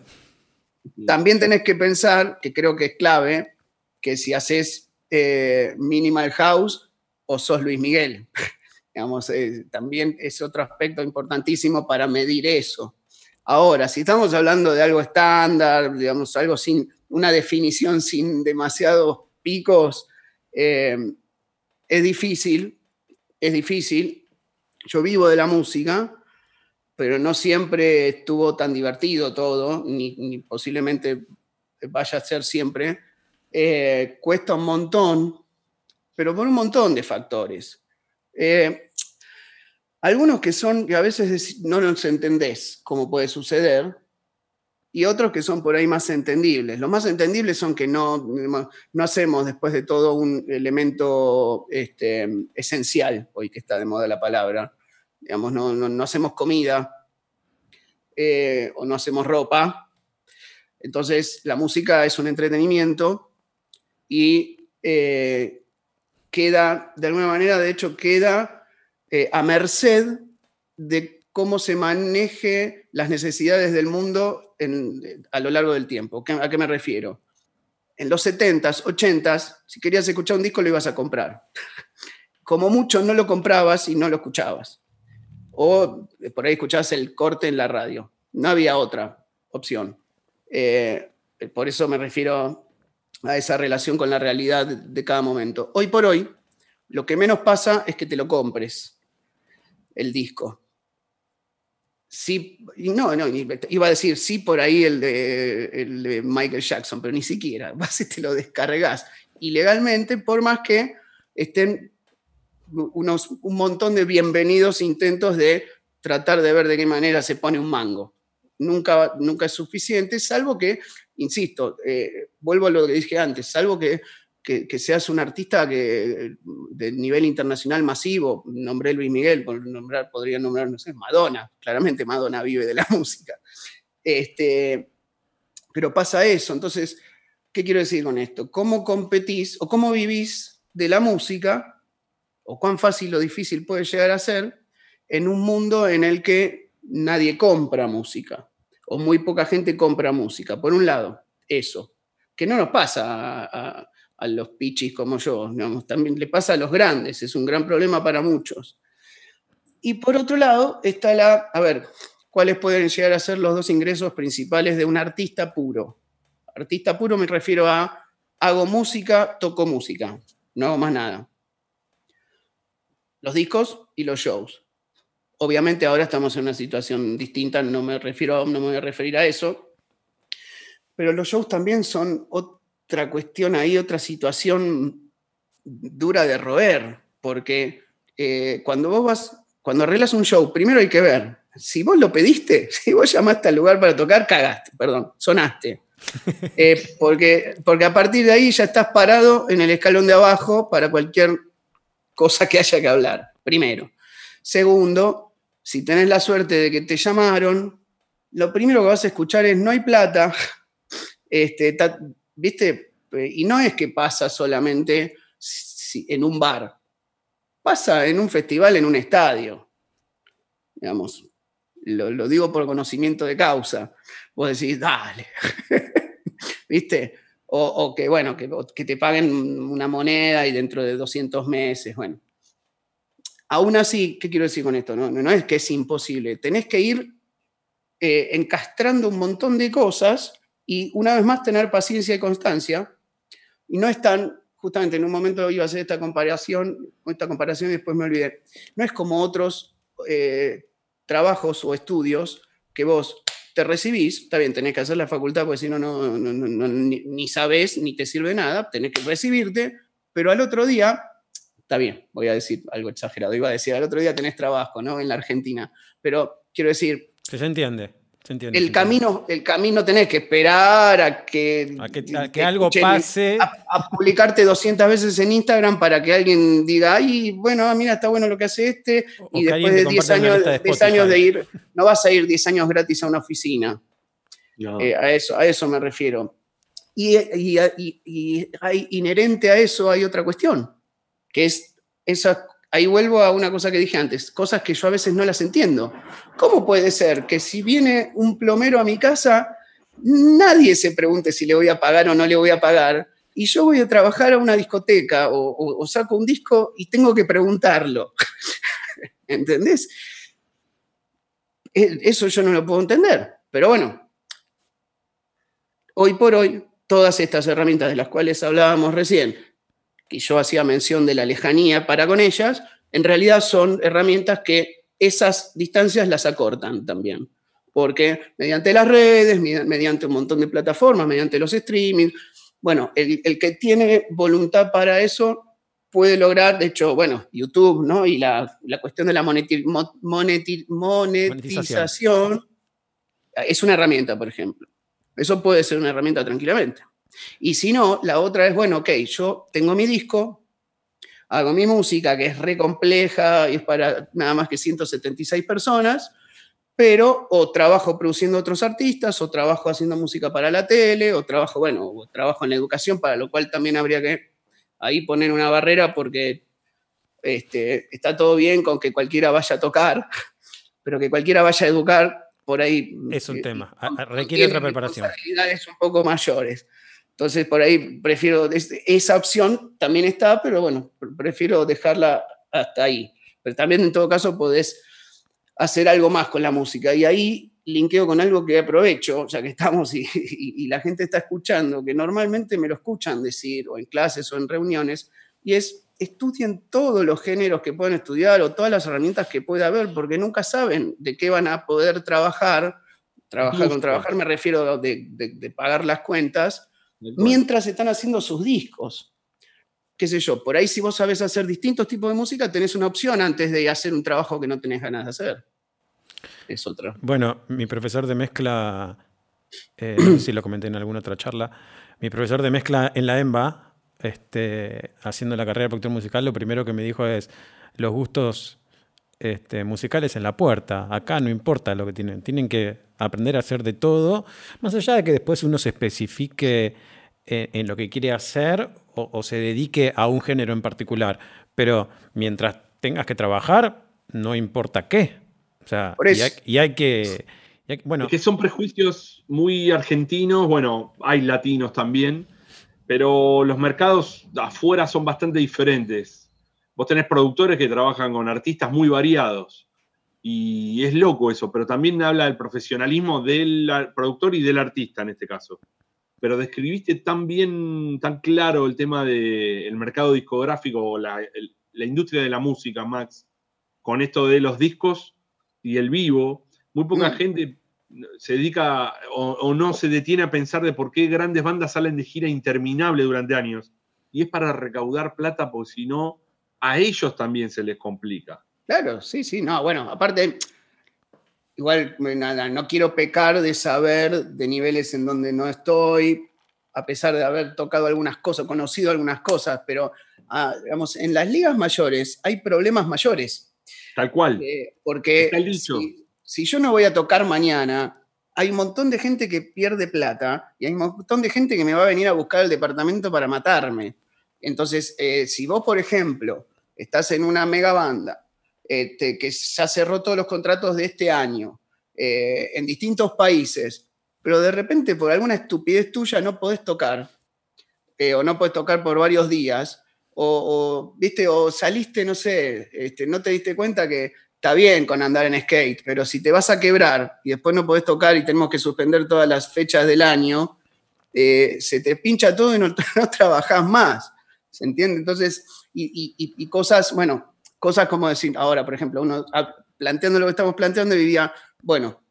También tenés que pensar, que creo que es clave, que si haces eh, Minimal House o sos Luis Miguel. <laughs> Digamos, eh, también es otro aspecto importantísimo para medir eso. Ahora, si estamos hablando de algo estándar, digamos, algo sin una definición sin demasiados picos, eh, es difícil, es difícil. Yo vivo de la música, pero no siempre estuvo tan divertido todo, ni posiblemente vaya a ser siempre. Eh, cuesta un montón, pero por un montón de factores. Eh, algunos que son, que a veces no nos entendés cómo puede suceder, y otros que son por ahí más entendibles. Los más entendibles son que no, no hacemos después de todo un elemento este, esencial, hoy que está de moda la palabra. Digamos, no, no, hacemos comida eh, o no hacemos ropa. Entonces, la música es un entretenimiento y eh, queda, de alguna manera, de hecho, queda eh, a merced de cómo se maneje las necesidades del mundo a lo largo del tiempo. ¿A qué me refiero? En los 70s, 80s, si querías escuchar un disco lo ibas a comprar. <laughs> como mucho no lo comprabas y no lo escuchabas. O por ahí escuchabas el corte en la radio. No había otra opción. Eh, por eso me refiero a esa relación con la realidad de cada momento. Hoy por hoy, lo que menos pasa es que te lo compres, el disco. Sí, no, no, iba a decir sí por ahí el de, Michael Jackson, pero ni siquiera, <laughs> vas y te lo descargas ilegalmente, por más que estén unos, un montón de bienvenidos intentos de tratar de ver de qué manera se pone un mango. Nunca, nunca es suficiente, salvo que, insisto, eh, vuelvo a lo que dije antes, salvo que que, seas un artista que, de nivel internacional masivo, nombré Luis Miguel, por nombrar, podría nombrar, no sé, Madonna, claramente Madonna vive de la <laughs> música. Este, pero pasa eso, entonces, ¿qué quiero decir con esto? ¿Cómo competís o cómo vivís de la música, o cuán fácil o difícil puede llegar a ser, en un mundo en el que nadie compra música, o muy poca gente compra música? Por un lado, eso, que no nos pasa a los pichis como yo, también le pasa a los grandes, es un gran problema para muchos. Y por otro lado está la, a ver, ¿cuáles pueden llegar a ser los dos ingresos principales de un artista puro? Artista puro me refiero a hago música, toco música, no hago más nada. Los discos y los shows. Obviamente ahora estamos en una situación distinta, no me, refiero, no me voy a referir a eso, pero los shows también son otra cuestión ahí, otra situación dura de roer, porque eh, cuando vos vas, cuando arreglas un show, primero hay que ver, si vos lo pediste, <laughs> si vos llamaste al lugar para tocar, cagaste, perdón, sonaste. <laughs> Eh, porque, porque a partir de ahí ya estás parado en el escalón de abajo para cualquier cosa que haya que hablar, primero. Segundo, si tenés la suerte de que te llamaron, lo primero que vas a escuchar es no hay plata, <laughs> este, ¿viste? Y no es que pasa solamente en un bar, pasa en un festival, en un estadio. Digamos, lo, digo por conocimiento de causa. Vos decís, dale, <laughs> ¿viste? O, que, bueno, que, te paguen una moneda y dentro de 200 meses, bueno. Aún así, ¿qué quiero decir con esto? No, no es que es imposible. Tenés que ir eh, encastrando un montón de cosas y una vez más tener paciencia y constancia. Y no es tan, justamente en un momento iba a hacer esta comparación, esta comparación y después me olvidé. No es como otros eh, trabajos o estudios que vos te recibís, está bien, tenés que hacer la facultad porque si no, no, ni, sabes ni te sirve nada, tenés que recibirte, pero al otro día, está bien, voy a decir algo exagerado, iba a decir, al otro día tenés trabajo, ¿no? En la Argentina, pero quiero decir... se entiende el, camino, el camino tenés que esperar a que, que, algo pase. A, publicarte 200 veces en Instagram para que alguien diga, ay, bueno, ah, mira, está bueno lo que hace este. y después de 10 años, de, años de ir, no vas a ir 10 años gratis a una oficina. Eh, a, eso, a eso me refiero. Y, y, y, hay, inherente a eso hay otra cuestión, que es esa ahí vuelvo a una cosa que dije antes, cosas que yo a veces no las entiendo. ¿Cómo puede ser que si viene un plomero a mi casa, nadie se pregunte si le voy a pagar o no le voy a pagar? Y yo voy a trabajar a una discoteca o, saco un disco y tengo que preguntarlo. <laughs> ¿Entendés? E, eso yo no lo puedo entender. Pero bueno, hoy por hoy, todas estas herramientas de las cuales hablábamos recién, y yo hacía mención de la lejanía para con ellas, en realidad son herramientas que esas distancias las acortan también. Porque mediante las redes, mediante un montón de plataformas, mediante los streaming, bueno, el, que tiene voluntad para eso puede lograr, de hecho, bueno, YouTube, ¿no? Y la, cuestión de la monetización es una herramienta, por ejemplo. Eso puede ser una herramienta tranquilamente. Y si no, la otra es, bueno, ok, yo tengo mi disco, hago mi música, que es re compleja y es para nada más que 176 personas, pero o trabajo produciendo otros artistas, o trabajo haciendo música para la tele, o trabajo, bueno, o trabajo en la educación, para lo cual también habría que ahí poner una barrera porque este, está todo bien con que cualquiera vaya a tocar, <laughs> pero que cualquiera vaya a educar, por ahí... Es un eh, tema, requiere otra preparación. un poco mayores. Entonces, por ahí prefiero, esa opción también está, pero bueno, prefiero dejarla hasta ahí. Pero también en todo caso podés hacer algo más con la música. Y ahí linkeo con algo que aprovecho, ya que estamos y, la gente está escuchando, que normalmente me lo escuchan decir, o en clases o en reuniones, y es estudien todos los géneros que pueden estudiar o todas las herramientas que pueda haber, porque nunca saben de qué van a poder trabajar. Trabajar con trabajar me refiero de, de pagar las cuentas, mientras están haciendo sus discos. Qué sé yo, por ahí si vos sabes hacer distintos tipos de música, tenés una opción antes de hacer un trabajo que no tenés ganas de hacer es otra. Bueno, mi profesor de mezcla, eh, no <clears throat> sé si lo comenté en alguna otra charla, mi profesor de mezcla en la EMBA, este, haciendo la carrera de productor musical, lo primero que me dijo es, los gustos este, musicales en la puerta, acá no importa lo que tienen, tienen que aprender a hacer de todo, más allá de que después uno se especifique en, lo que quiere hacer o, o se dedique a un género en particular, pero mientras tengas que trabajar, no importa qué, o sea, Y, hay, que. bueno. que son prejuicios muy argentinos, bueno, hay latinos también, pero los mercados afuera son bastante diferentes. Vos tenés productores que trabajan con artistas muy variados. Y es loco eso, pero también habla del profesionalismo del productor y del artista en este caso. Pero describiste tan bien, tan claro el tema del mercado discográfico, la, la industria de la música, Max, con esto de los discos, y el vivo, muy poca mm. gente se dedica o, no se detiene a pensar de por qué grandes bandas salen de gira interminable durante años. Y es para recaudar plata, porque si no, a ellos también se les complica. Claro, sí, sí, no, bueno, aparte, igual nada, no quiero pecar de saber de niveles en donde no estoy, a pesar de haber tocado algunas cosas, conocido algunas cosas, pero ah, digamos, en las ligas mayores hay problemas mayores Tal cual. Eh, porque si, yo no voy a tocar mañana, hay un montón de gente que pierde plata y hay un montón de gente que me va a venir a buscar el departamento para matarme. Entonces, eh, si vos, por ejemplo, estás en una mega banda este, que ya cerró todos los contratos de este año eh, en distintos países, pero de repente por alguna estupidez tuya no podés tocar, o no podés tocar por varios días, o, viste, o saliste, no sé, este, no te diste cuenta que está bien con andar en skate, pero si te vas a quebrar y después no podés tocar y tenemos que suspender todas las fechas del año, eh, se te pincha todo y no, <laughs> no trabajás más. ¿Se entiende? Entonces, y, cosas, bueno, cosas como decir, ahora, por ejemplo, uno ah, planteando lo que estamos planteando, diría, bueno,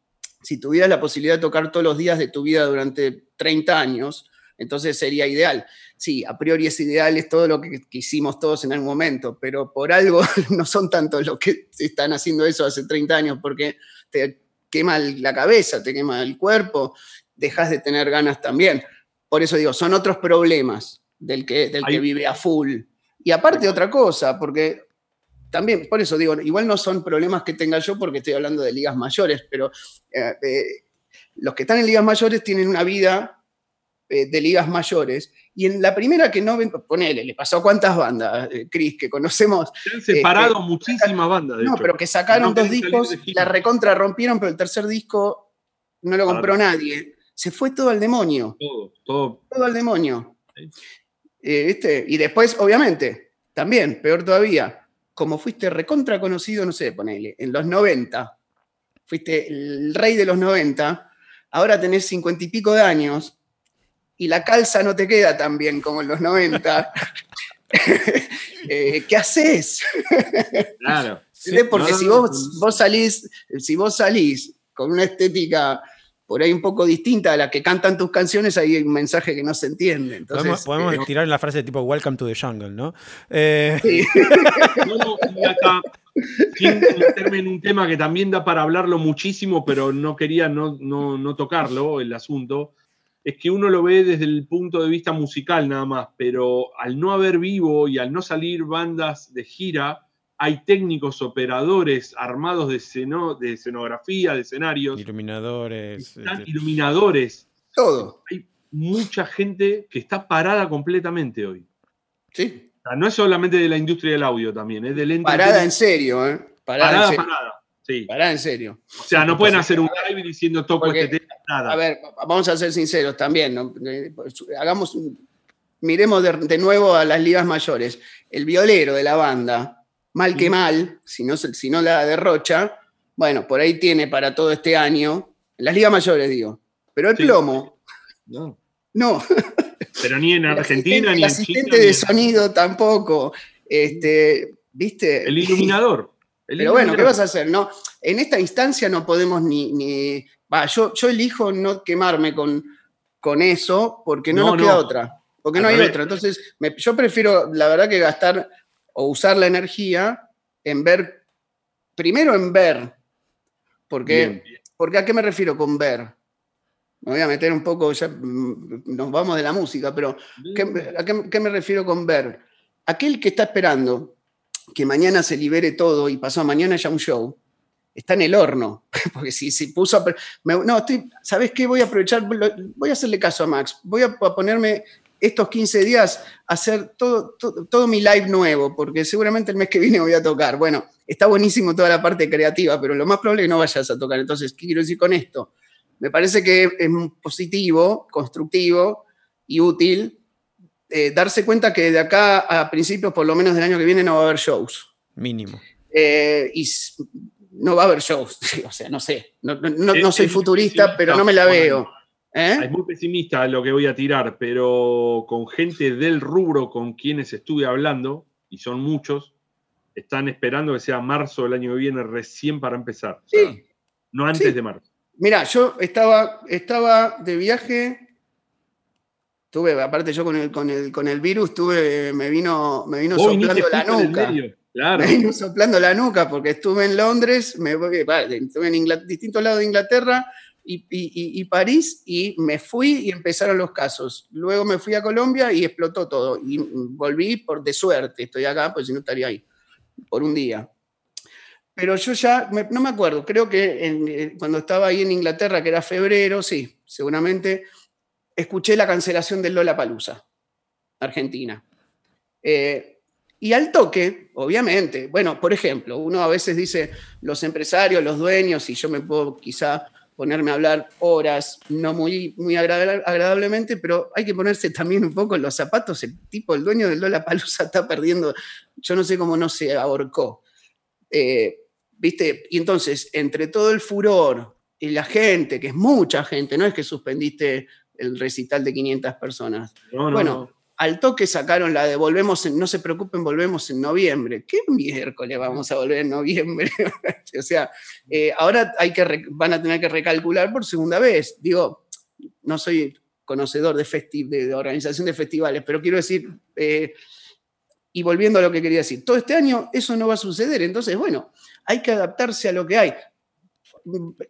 si tuvieras la posibilidad de tocar todos los días de tu vida durante 30 años, entonces sería ideal sí, a priori es ideal, es todo lo que, hicimos todos en algún momento, pero por algo <laughs> no son tantos los que están haciendo eso hace 30 años, porque te quema la cabeza, te quema el cuerpo, dejas de tener ganas también. Por eso digo, son otros problemas del que, del que vive a full. Y aparte otra cosa, porque también, por eso digo, igual no son problemas que tenga yo porque estoy hablando de ligas mayores, pero eh, eh, los que están en ligas mayores tienen una vida eh, de ligas mayores. Y en la primera que no ven, ponele, le pasó a cuántas bandas, Cris, que conocemos. Se han separado este, muchísimas bandas. no, pero que sacaron dos discos, la recontra rompieron, pero el tercer disco no lo compró nadie. Se fue todo al demonio. Todo, todo. Todo al demonio. Eh, y después, obviamente, también, peor todavía, como fuiste recontra conocido, no sé, ponele, en los 90, fuiste el rey de los 90, ahora tenés cincuenta y pico de años, y la calza no te queda tan bien como en los 90, <laughs> eh, ¿qué haces? Claro. Porque si vos, vos, salís, si vos salís con una estética por ahí un poco distinta a la que cantan tus canciones, hay un mensaje que no se entiende. Entonces, podemos, eh, tirar la frase tipo Welcome to the Jungle, ¿no? Eh... <laughs> Sí. acá, sin meterme en un tema que también da para hablarlo muchísimo, pero no quería no, no, no tocarlo, el asunto es que uno lo ve desde el punto de vista musical nada más, pero al no haber vivo y al no salir bandas de gira, hay técnicos, operadores armados de, de escenografía, de escenarios. Iluminadores. Este, iluminadores. Todo. Hay mucha gente que está parada completamente hoy. Sí. no es solamente de la industria del audio también, es del Parada en serio, ¿eh? Parada, parada. Sí. Parada en serio. O sea, no pueden hacer un live diciendo toco este tema a ver, vamos a ser sinceros también. Hagamos, miremos de, nuevo a las ligas mayores. El violero de la banda mal que mal, si no, si no la derrocha, bueno, por ahí tiene para todo este año, en las ligas mayores digo, pero el plomo, no. No. Pero ni en <laughs> Argentina, ni en asistente de sonido tampoco. Este, ¿Viste? El iluminador. <laughs> Pero bueno, ¿qué vas a hacer? No, en esta instancia no podemos ni. ni yo, yo elijo no quemarme con, con eso porque no, nos queda otra. Porque no hay otra. Entonces, yo prefiero, la verdad, que gastar o usar la energía en ver. Primero en ver. Porque, porque ¿a qué me refiero con ver? me voy a meter un poco, ya mm, nos vamos de la música, pero ¿a qué, me refiero con ver? Aquel que está esperando que mañana se libere todo y pasó mañana ya un show, está en el horno. <laughs> Porque si se puso a. no, estoy, ¿sabes qué? Voy a aprovechar, voy a hacerle caso a Max. Voy a ponerme estos 15 días hacer todo, todo, todo, mi live nuevo, porque seguramente el mes que viene voy a tocar. Bueno, está buenísimo toda la parte creativa, pero lo más probable es que no vayas a tocar. Entonces, ¿qué quiero decir con esto? Me parece que es positivo, constructivo y útil eh, darse cuenta que de acá a principios, por lo menos del año que viene, no va a haber shows. Mínimo. Eh, y no va a haber shows. <laughs> o sea, no sé. No, soy futurista, pero no me la veo. ¿Eh? Es muy pesimista lo que voy a tirar, pero con gente del rubro con quienes estuve hablando, y son muchos, están esperando que sea marzo del año que viene recién para empezar. sí. no antes de marzo. Mira, yo estaba, estaba de viaje, tuve, aparte yo con el, con el, con el virus, tuve, me vino, me vino soplando la nuca. <laughs> Me vino soplando la nuca porque estuve en Londres, me, estuve en distintos lados de Inglaterra y, París y me fui y empezaron los casos. Luego me fui a Colombia y explotó todo. Y volví por de suerte, estoy acá, pues si no estaría ahí, por un día pero yo ya, no me acuerdo, creo que eh, cuando estaba ahí en Inglaterra, que era febrero, sí, seguramente, escuché la cancelación del Lola Palusa, Argentina. Eh, y al toque, obviamente, bueno, por ejemplo, uno a veces dice los empresarios, los dueños, y yo me puedo quizá ponerme a hablar horas, no muy, muy agradablemente, pero hay que ponerse también un poco en los zapatos. El tipo, el dueño del Lola Palusa <laughs> está perdiendo, yo no sé cómo no se ahorcó. Eh, ¿Viste? Y entonces, entre todo el furor y la gente, que es mucha gente, no es que suspendiste el recital de 500 personas. bueno, al toque sacaron la de volvemos, en, no se preocupen, volvemos en noviembre. ¿Qué miércoles vamos a volver en noviembre? <laughs> o sea, eh, ahora hay que van a tener que recalcular por segunda vez. Digo, no soy conocedor de, de, organización de festivales, pero quiero decir, eh, y volviendo a lo que quería decir, todo este año eso no va a suceder, entonces, bueno, hay que adaptarse a lo que hay.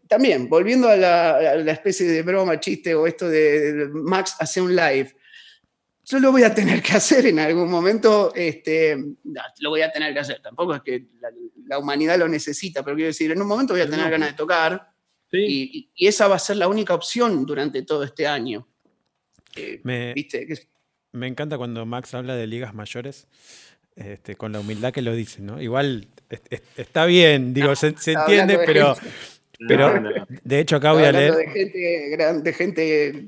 También, volviendo a la, especie de broma, chiste o esto de, Max hace un live, yo lo voy a tener que hacer en algún momento, este, lo voy a tener que hacer, tampoco es que la, humanidad lo necesita, pero quiero decir, en un momento voy a tener ganas de tocar y, esa va a ser la única opción durante todo este año. Eh, me, me encanta cuando Max habla de ligas mayores. Este, con la humildad que lo dice, ¿no? Igual está bien, digo, se, entiende, pero, pero de hecho acá voy a leer... De gente, de gente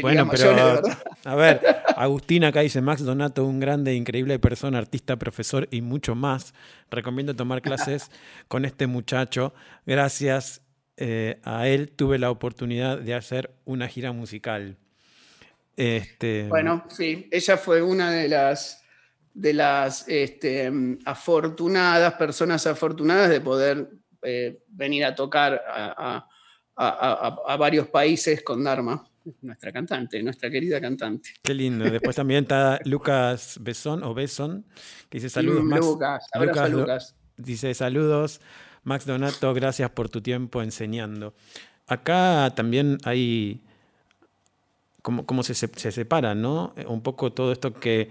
bueno, pero a ver, Agustín acá dice Max Donato, un grande, increíble persona, artista, profesor y mucho más. Recomiendo tomar clases <laughs> con este muchacho. Gracias eh, a él tuve la oportunidad de hacer una gira musical. Este... Bueno, sí, ella fue una de las de las este, afortunadas, personas afortunadas de poder eh, venir a tocar a, varios países con Dharma, nuestra cantante, nuestra querida cantante. Qué lindo. Después también está Lucas Besón o Besón, que dice saludos, Max. Lucas, Lucas, Dice saludos, Max Donato, gracias por tu tiempo enseñando. Acá también hay, como, como se, se separa, ¿no? Un poco todo esto que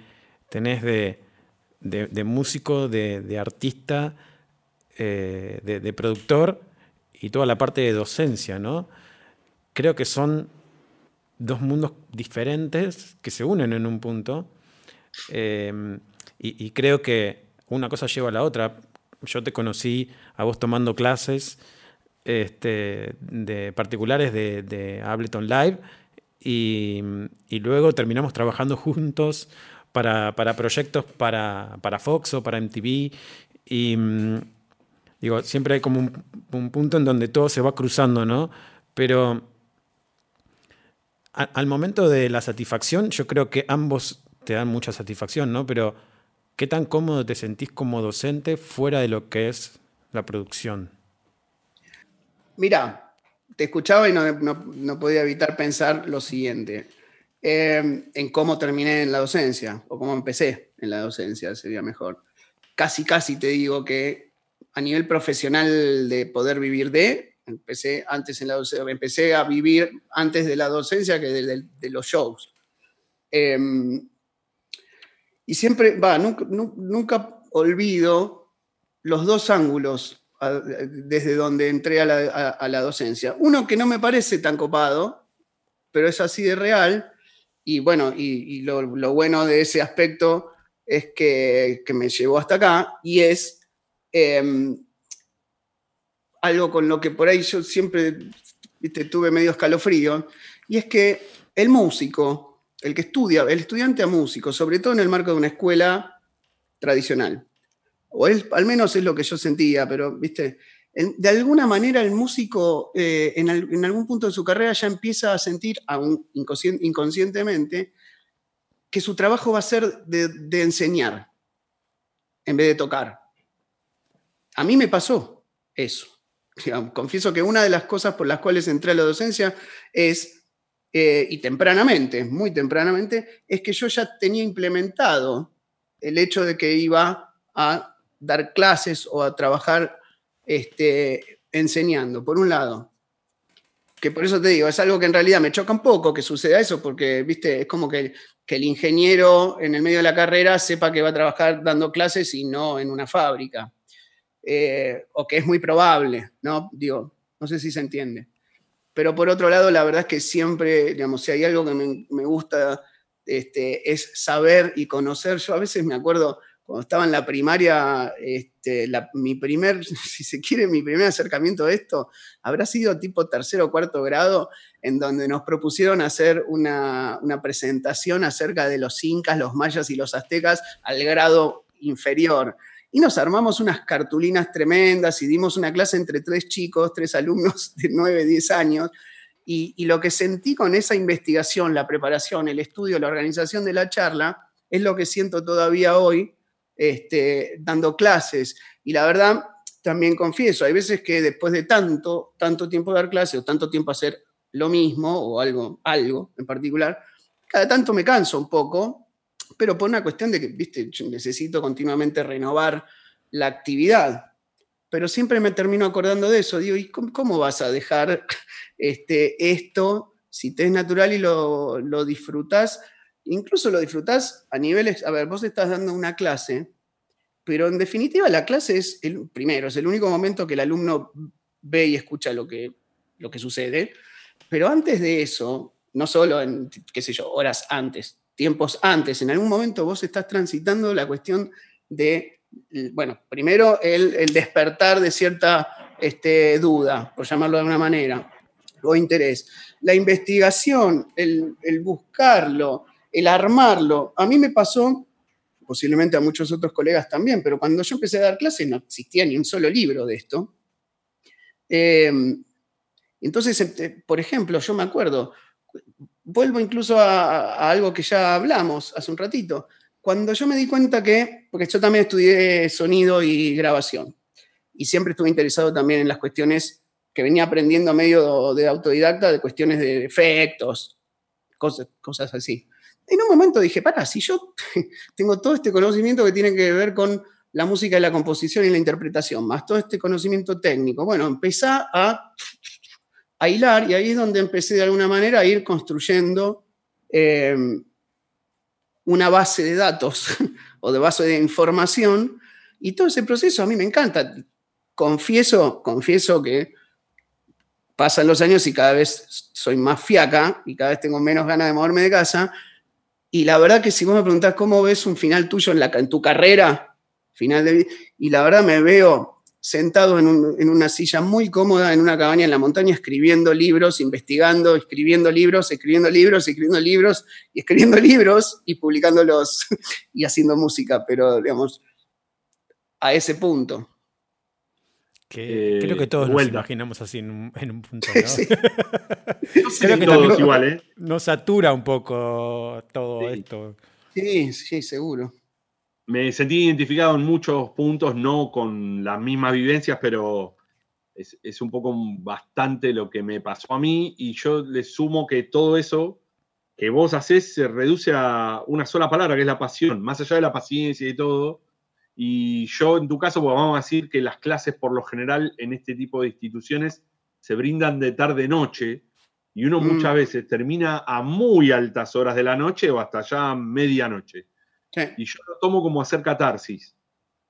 tenés de, músico, de, artista, eh, de, productor y toda la parte de docencia, ¿no? Creo que son dos mundos diferentes que se unen en un punto em, y, creo que una cosa lleva a la otra. Yo te conocí a vos tomando clases este, de particulares de, Ableton Live y, luego terminamos trabajando juntos para, proyectos para, para, Fox o para MTV. Y mm, digo, siempre hay como un, un, punto en donde todo se va cruzando, ¿no? Pero al momento de la satisfacción, yo creo que ambos te dan mucha satisfacción, ¿no? Pero ¿qué tan cómodo te sentís como docente fuera de lo que es la producción? Mira, te escuchaba y no, podía evitar pensar lo siguiente, em, en cómo terminé en la docencia, o cómo empecé en la docencia, sería mejor. Casi, casi te digo que a nivel profesional de poder vivir de, empecé antes en la docencia, empecé a vivir antes de la docencia que de, los shows. Em, y siempre, va, nunca, nunca olvido los dos ángulos desde donde entré a la, docencia. Uno que no me parece tan copado, pero es así de real. Y bueno, y, lo, bueno de ese aspecto es que, me llevó hasta acá y es em, algo con lo que por ahí yo siempre tuve medio escalofrío, y es que el músico, el que estudia, el estudiante a músico, sobre todo en el marco de una escuela tradicional, o al menos es lo que yo sentía, pero, viste, de alguna manera el músico eh, en, algún punto de su carrera ya empieza a sentir, aún inconscientemente, que su trabajo va a ser de, enseñar en vez de tocar. A mí me pasó eso. Confieso que una de las cosas por las cuales entré a la docencia es, eh, y tempranamente, muy tempranamente, es que yo ya tenía implementado el hecho de que iba a dar clases o a trabajar este, enseñando, por un lado. Que por eso te digo, es algo que en realidad me choca un poco que suceda eso, porque, viste, es como que, que el ingeniero en el medio de la carrera sepa que va a trabajar dando clases y no en una fábrica. Eh, o que es muy probable, ¿no? Digo, no sé si se entiende. Pero por otro lado, la verdad es que siempre, digamos, si hay algo que me, me gusta, este, es saber y conocer. Yo a veces me acuerdo, cuando estaba en la primaria, este, mi primer, <laughs> si se quiere, mi primer acercamiento a esto habrá sido tipo tercero o cuarto grado, en donde nos propusieron hacer una, presentación acerca de los incas, los mayas y los aztecas al grado inferior. Y nos armamos unas cartulinas tremendas y dimos una clase entre tres chicos, tres alumnos <laughs> de 9, 10 años. Y, lo que sentí con esa investigación, la preparación, el estudio, la organización de la charla, es lo que siento todavía hoy este, dando clases. Y la verdad, también confieso, hay veces que después de tanto, tanto tiempo dar clases o tanto tiempo hacer lo mismo o algo, algo en particular, cada tanto me canso un poco, pero por una cuestión de que, viste, necesito continuamente renovar la actividad. Pero siempre me termino acordando de eso. Digo, ¿y cómo, vas a dejar <laughs> este, esto si te es natural y lo, lo disfrutas incluso lo disfrutás a niveles, a ver, vos estás dando una clase, pero en definitiva la clase es, el primero, es el único momento que el alumno ve y escucha lo que, lo que sucede, pero antes de eso, no solo en, qué sé yo, horas antes, tiempos antes, en algún momento vos estás transitando la cuestión de, bueno, primero el, despertar de cierta este, duda, por llamarlo de alguna manera, o interés. La investigación, el, el buscarlo, el armarlo. A mí me pasó, posiblemente a muchos otros colegas también, pero cuando yo empecé a dar clases no existía ni un solo libro de esto. Em, entonces, eh, por ejemplo, yo me acuerdo, vuelvo incluso a, algo que ya hablamos hace un ratito, cuando yo me di cuenta que, porque yo también estudié sonido y grabación, y siempre estuve interesado también en las cuestiones que venía aprendiendo a medio de autodidacta, de cuestiones de efectos, cosas, cosas así. En un momento dije, para, si yo <laughs> tengo todo este conocimiento que tiene que ver con la música y la composición y la interpretación, más todo este conocimiento técnico, bueno, empecé a, y ahí es donde empecé de alguna manera a ir construyendo eh, una base de datos <laughs> o de base de información y todo ese proceso a mí me encanta. Confieso, confieso que pasan los años y cada vez soy más fiaca y cada vez tengo menos ganas de moverme de casa, y la verdad que si vos me preguntás cómo ves un final tuyo en, la, en tu carrera, final de y la verdad me veo sentado en, una silla muy cómoda en una cabaña en la montaña, escribiendo libros, investigando, escribiendo libros, escribiendo libros, escribiendo libros, y escribiendo libros y publicándolos <laughs> y haciendo música, pero digamos, a ese punto. Que, creo que todos nos imaginamos así en un, punto. <laughs> ¿no? <laughs> creo que todos igual, ¿eh? Nos satura un poco todo esto. Sí, sí, seguro me sentí identificado en muchos puntos, no con las mismas vivencias, pero es, un poco bastante lo que me pasó a mí y yo le sumo que todo eso que vos haces se reduce a una sola palabra, que es la pasión, más allá de la paciencia y todo. Y yo, en tu caso, pues vamos a decir que las clases por lo general en este tipo de instituciones se brindan de tarde-noche y uno mm. muchas veces termina a muy altas horas de la noche o hasta ya medianoche. Y yo lo tomo como hacer catarsis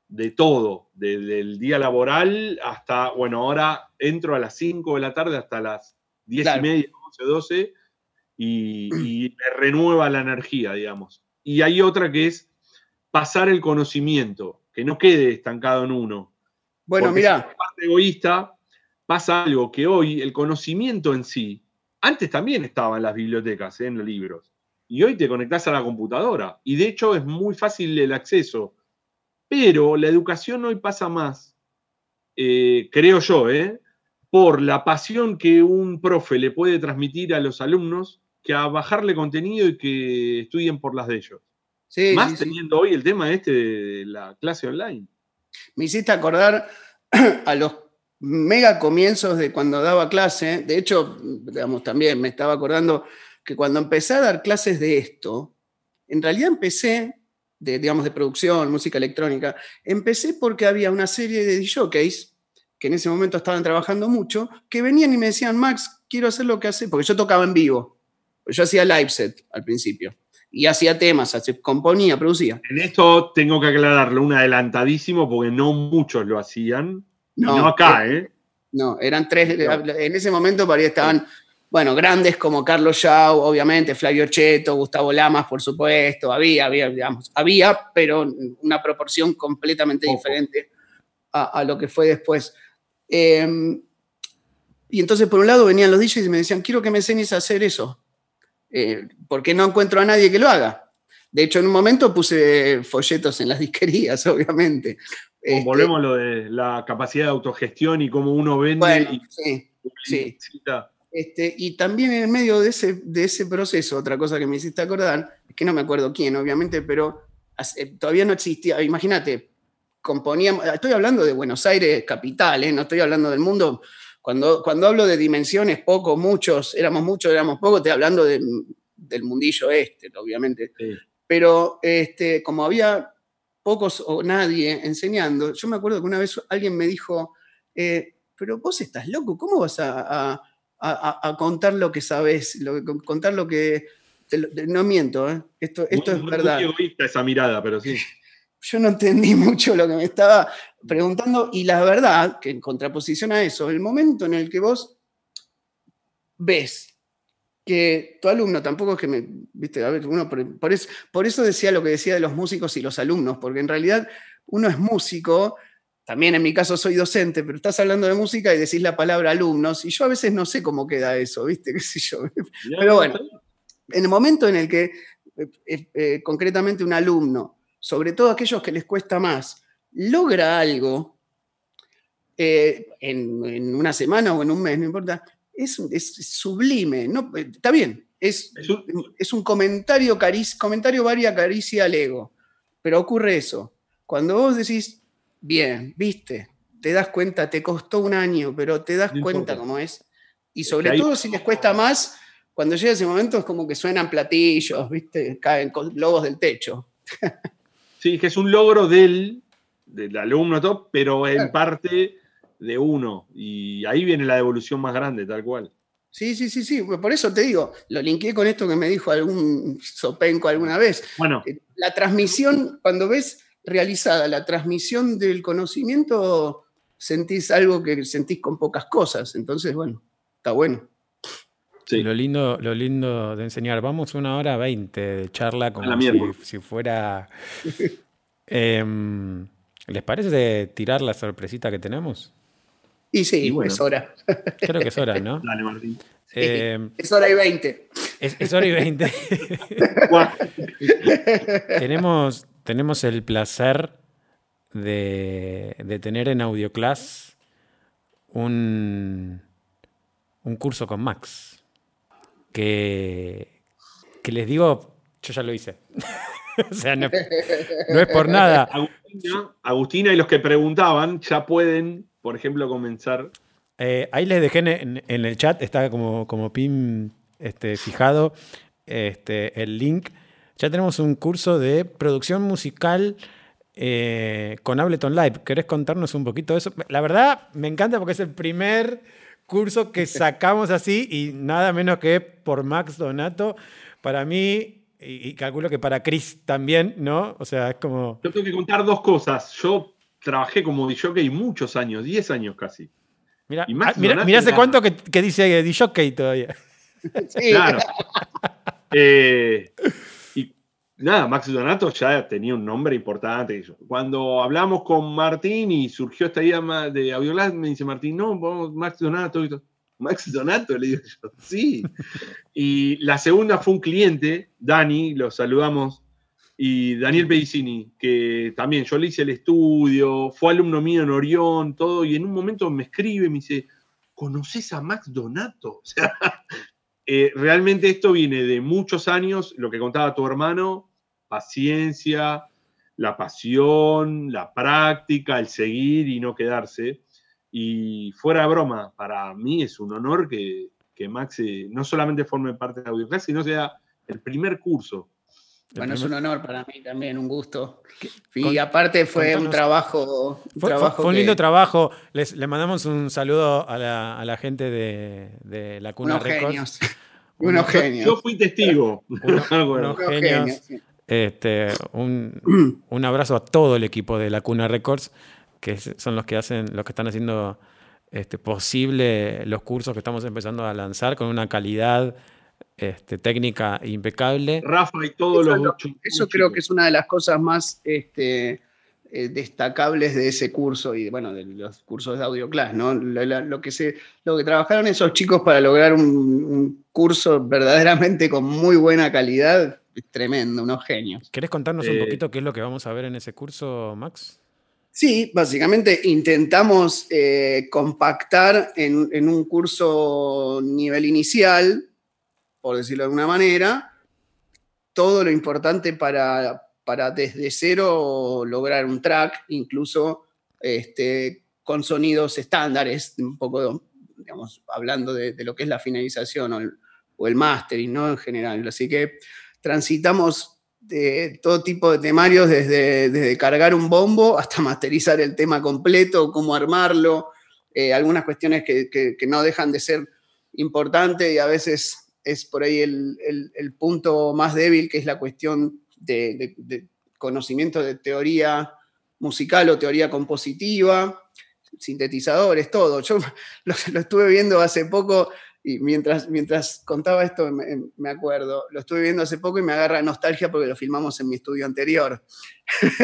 de todo, del día laboral hasta, bueno, ahora entro a las 5 de la tarde hasta las 10 y media, 11, 12, y, y, me renueva la energía, digamos. Y hay otra que es pasar el conocimiento, que no quede estancado en uno. Bueno, mira. Si parte egoísta, pasa algo que hoy el conocimiento en sí, antes también estaba en las bibliotecas, en los libros y hoy te conectás a la computadora. Y de hecho es muy fácil el acceso. Pero la educación hoy pasa más, eh, creo yo, eh, por la pasión que un profe le puede transmitir a los alumnos que a bajarle contenido y que estudien por las de ellos. más teniendo hoy el tema este de la clase online. Me hiciste acordar <clears throat> a los mega comienzos de cuando daba clase. De hecho, digamos, también me estaba acordando que cuando empecé a dar clases de esto, en realidad empecé, de, digamos, de producción, música electrónica, empecé porque había una serie de DJs que en ese momento estaban trabajando mucho, que venían y me decían, Max, quiero hacer lo que hace, porque yo tocaba en vivo, yo hacía live set al principio, y hacía temas, componía, producía. En esto tengo que aclararlo, un adelantadísimo, porque no muchos lo hacían, no, acá, ¿eh? ¿eh? No, eran tres, en ese momento estaban bueno, grandes como Carlos Shaw, obviamente, Flavio Cheto, Gustavo Lamas, por supuesto, había, había, digamos, había, pero una proporción completamente diferente a, lo que fue después. Em, y entonces, por un lado, venían los DJs y me decían, quiero que me enseñes a hacer eso, eh, porque no encuentro a nadie que lo haga. De hecho, en un momento puse folletos en las <laughs> disquerías, obviamente. Este, volvemos a lo de la capacidad de autogestión y cómo uno vende. y sí, sí. Este, y también en medio de ese, de ese proceso, otra cosa que me hiciste acordar, es que no me acuerdo quién, obviamente, pero todavía no existía, imagínate, componíamos, estoy hablando de Buenos Aires capital, ¿eh? no estoy hablando del mundo, cuando, cuando hablo de dimensiones, pocos, muchos, éramos muchos, éramos pocos, estoy hablando del mundillo este, obviamente. Pero este, como había pocos o nadie enseñando, yo me acuerdo que una vez alguien me dijo, eh, pero vos estás loco, ¿cómo vas a a, contar lo que sabes, lo, contar lo que... no miento, ¿eh? esto, esto es verdad. Muy egoísta esa mirada, pero sí. <laughs> Yo no entendí mucho lo que me estaba preguntando y la verdad, que en contraposición a eso, el momento en el que vos ves que tu alumno tampoco es que me, viste, a ver, uno por, eso, por eso decía lo que decía de los músicos y los alumnos, porque en realidad uno es músico también en mi caso soy docente, pero estás hablando de música y decís la palabra alumnos, y yo a veces no sé cómo queda eso, ¿viste? <laughs> ¿Qué yo? Pero bueno, en el momento en el que eh, eh, eh, concretamente un alumno, sobre todo aquellos que les cuesta más, logra algo en, una semana o en un mes, no importa, es, sublime, ¿no? está bien, es, es un comentario, comentario varia caricia al ego, pero ocurre eso. Cuando vos decís, bien, viste, te das cuenta, te costó un año, pero te das cuenta cómo es. Y sobre todo si les cuesta más, cuando llega ese momento es como que suenan platillos, viste, caen globos del techo. <laughs> Sí, que es un logro del, del alumno, top, pero en parte de uno. Y ahí viene la devolución más grande, tal cual. Sí, sí, sí, sí. Por eso te digo, lo linké con esto que me dijo algún sopenco alguna vez. Bueno. Eh, la transmisión, cuando ves realizada la transmisión del conocimiento, sentís algo que sentís con pocas cosas. Entonces, bueno, está bueno. Sí. Lo lindo, lo lindo de enseñar. Vamos una hora veinte de charla como si, fuera. <laughs> Em, ¿Les parece tirar la sorpresita que tenemos? Y sí, es hora. <laughs> Creo que es hora, ¿no? Dale, Martín. Eh, es hora y 20. Es, hora y 20. <laughs> tenemos, tenemos el placer de, de tener en AudioClass un, un curso con Max. Que, que les digo, yo ya lo hice. <laughs> o sea, no, es por nada. Agustina, y los que preguntaban ya pueden, por ejemplo, comenzar. Eh, ahí les dejé en, el chat, está como, como pin este, fijado este, el link. Ya tenemos un curso de producción musical eh, con Ableton Live. ¿Querés contarnos un poquito de eso? La verdad, me encanta porque es el primer curso que <laughs> sacamos así y nada menos que por Max Donato. Para mí, y, calculo que para Chris también, ¿no? O sea, es como... Yo tengo que contar dos cosas. Yo trabajé como DJ muchos años, 10 años casi. Mira, ah, mira, hace cuánto que, que dice DJ todavía. Sí. Claro. <laughs> Eh, nada, Max Donato ya tenía un nombre importante. Cuando hablamos con Martín y surgió esta idea de Audiolab, me dice Martín, no, vamos, Max Donato. Max Donato, le digo yo, <laughs> sí. Y la segunda fue un cliente, Dani, lo saludamos, y Daniel Pedicini, que también yo le hice el estudio, fue alumno mío en Orión, todo, y en un momento me escribe, me dice, ¿conoces a Max Donato? <laughs> O sea, eh, realmente esto viene de muchos años, lo que contaba tu hermano, paciencia, la pasión, la práctica, el seguir y no quedarse. Y fuera de broma, para mí es un honor que, que Max no solamente forme parte de AudioClass, sino sea el primer curso. Bueno, es un honor para mí también, un gusto. Y aparte fue un trabajo. Un fue, fue, un lindo trabajo. Les, le mandamos un saludo a la, a la gente de, de, la Cuna unos Records. <laughs> Genios. <laughs> Unos genios. Yo fui testigo. unos, unos genios. Este, un, <clears throat> un, abrazo a todo el equipo de la Cuna Records que son los que hacen, los que están haciendo este, posible los cursos que estamos empezando a lanzar con una calidad este, técnica impecable. Rafa y todos los lo, Eso creo que es una de las cosas más este, eh, destacables de ese curso y bueno, de los cursos de AudioClass, ¿no? Lo, que se, lo que trabajaron esos chicos para lograr un, un curso verdaderamente con muy buena calidad, tremendo, unos genios. ¿Querés contarnos un eh, poquito qué es lo que vamos a ver en ese curso, Max? Sí, básicamente intentamos eh, compactar en, un curso nivel inicial, por decirlo de alguna manera, todo lo importante para, para desde cero lograr un track, incluso este, con sonidos estándares, un poco, digamos, hablando de, lo que es la finalización o el, o el mastering, ¿no? En general. Así que transitamos de todo tipo de temarios, desde, desde, cargar un bombo hasta masterizar el tema completo, cómo armarlo, eh, algunas cuestiones que, que, no dejan de ser importantes y a veces es por ahí el, el, punto más débil, que es la cuestión de, conocimiento de teoría musical o teoría compositiva, sintetizadores, todo. Yo <laughs> lo, lo estuve viendo hace poco y mientras, mientras contaba esto, me, acuerdo, lo estuve viendo hace poco y me agarra nostalgia porque lo filmamos en mi estudio anterior.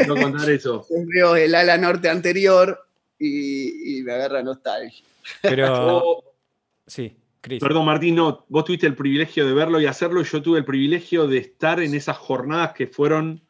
No contar eso. <laughs> Veo el ala norte anterior y, me agarra nostalgia. Pero. <laughs> sí, Chris. Perdón, Martín, no, vos tuviste el privilegio de verlo y hacerlo, y yo tuve el privilegio de estar en esas jornadas que fueron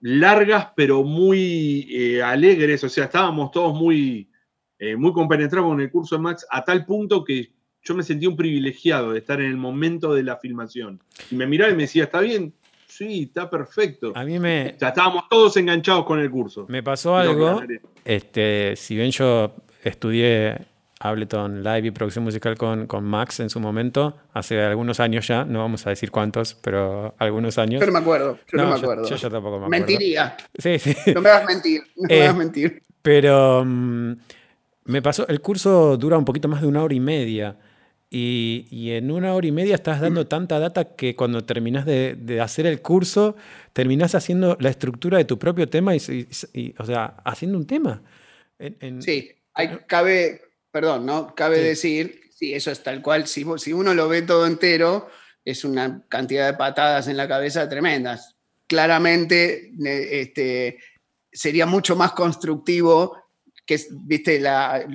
largas, pero muy eh, alegres. O sea, estábamos todos muy, eh, muy compenetrados con el curso de Max, a tal punto que yo me sentí un privilegiado de estar en el momento de la filmación. Y me miraba y me decía, ¿está bien? Sí, está perfecto. A mí me. Ya estábamos todos enganchados con el curso. Me pasó algo. Este, si bien yo estudié Ableton Live y producción musical con, con, Max en su momento, hace algunos años ya, no vamos a decir cuántos, pero algunos años. Yo no me acuerdo, yo no, me acuerdo. Yo, tampoco me acuerdo. Mentiría. Sí, sí. No me hagas mentir, no me eh, hagas mentir. Pero mm, me pasó, el curso dura un poquito más de una hora y media. Y, en una hora y media estás dando tanta data que cuando terminas de, hacer el curso, terminas haciendo la estructura de tu propio tema y, o sea, haciendo un tema. sí, hay, cabe, perdón, ¿no? Cabe decir, sí, eso es tal cual, si, si uno lo ve todo entero, es una cantidad de patadas en la cabeza tremendas. Claramente, este, sería mucho más constructivo que, viste, la,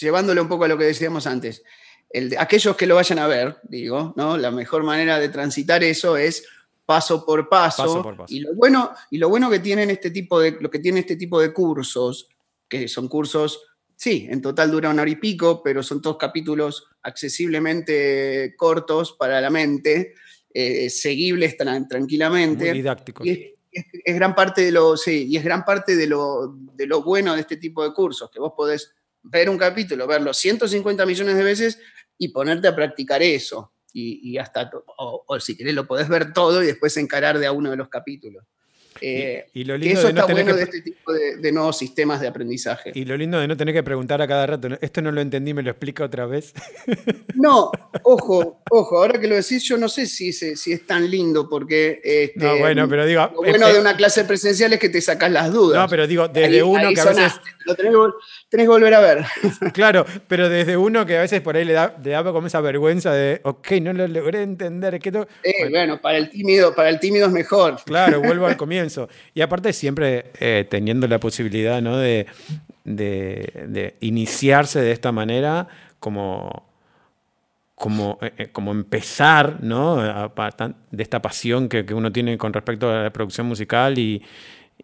llevándole un poco a lo que decíamos antes. El, aquellos que lo vayan a ver, digo, ¿no? La mejor manera de transitar eso es paso por paso. Y, lo bueno, y lo bueno que tienen este tipo de, lo que tiene este tipo de cursos, que son cursos, sí, en total dura una hora y pico, pero son todos capítulos accesiblemente cortos para la mente, eh, seguibles tranquilamente. Muy didácticos. Y es, gran parte de lo, sí, y es gran parte de lo, de lo bueno de este tipo de cursos, que vos podés ver un capítulo, verlo 150 millones de veces y ponerte a practicar eso y, hasta, o, si querés lo podés ver todo y después encarar de a uno de los capítulos. Eh, y, lo lindo eso de no está bueno de este tipo de, nuevos sistemas de aprendizaje. Y lo lindo de no tener que preguntar a cada rato, esto no lo entendí, me lo explica otra vez. <laughs> No, ojo, ojo, ahora que lo decís, yo no sé si, si es tan lindo, porque este, no, bueno, pero digo, lo bueno de una clase presencial es que te sacas las dudas. No, pero digo, desde uno que a veces. Lo tenés, tenés, que volver a ver. <laughs> Claro, pero desde uno que a veces por ahí le da, le da como esa vergüenza de, ok, no lo logré entender. Que bueno. bueno, para el tímido, para el tímido es mejor. Claro, vuelvo al comienzo. Y aparte siempre eh, teniendo la posibilidad de, iniciarse de esta manera como, como, eh, eh, como empezar ¿no? de esta pasión que, uno tiene con respecto a la producción musical y,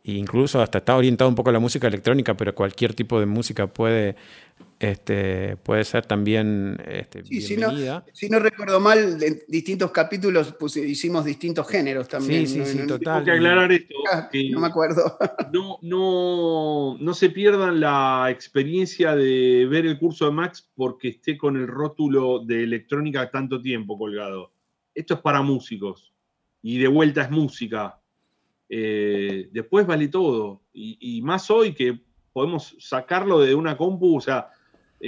e incluso hasta está orientado un poco a la música electrónica, pero cualquier tipo de música puede este, puede ser también este, bienvenida. Si no, recuerdo mal, en distintos capítulos hicimos distintos géneros también. Sí, sí, sí, total. Tengo que aclarar esto. Ah, no me acuerdo. <laughs> No, no, no se pierdan la experiencia de ver el curso de Max porque esté con el rótulo de electrónica tanto tiempo colgado. Esto es para músicos y de vuelta es música. Eh, después vale todo. Y, y más hoy que podemos sacarlo de una compu, o sea,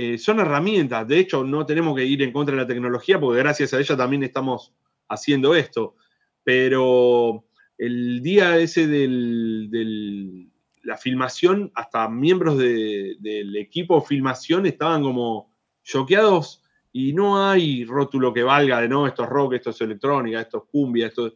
eh, son herramientas. De hecho, no tenemos que ir en contra de la tecnología porque gracias a ella también estamos haciendo esto. Pero el día ese de la filmación, hasta miembros del equipo filmación estaban como choqueados y no hay rótulo que valga de no, esto es rock, esto es electrónica, esto es cumbia, esto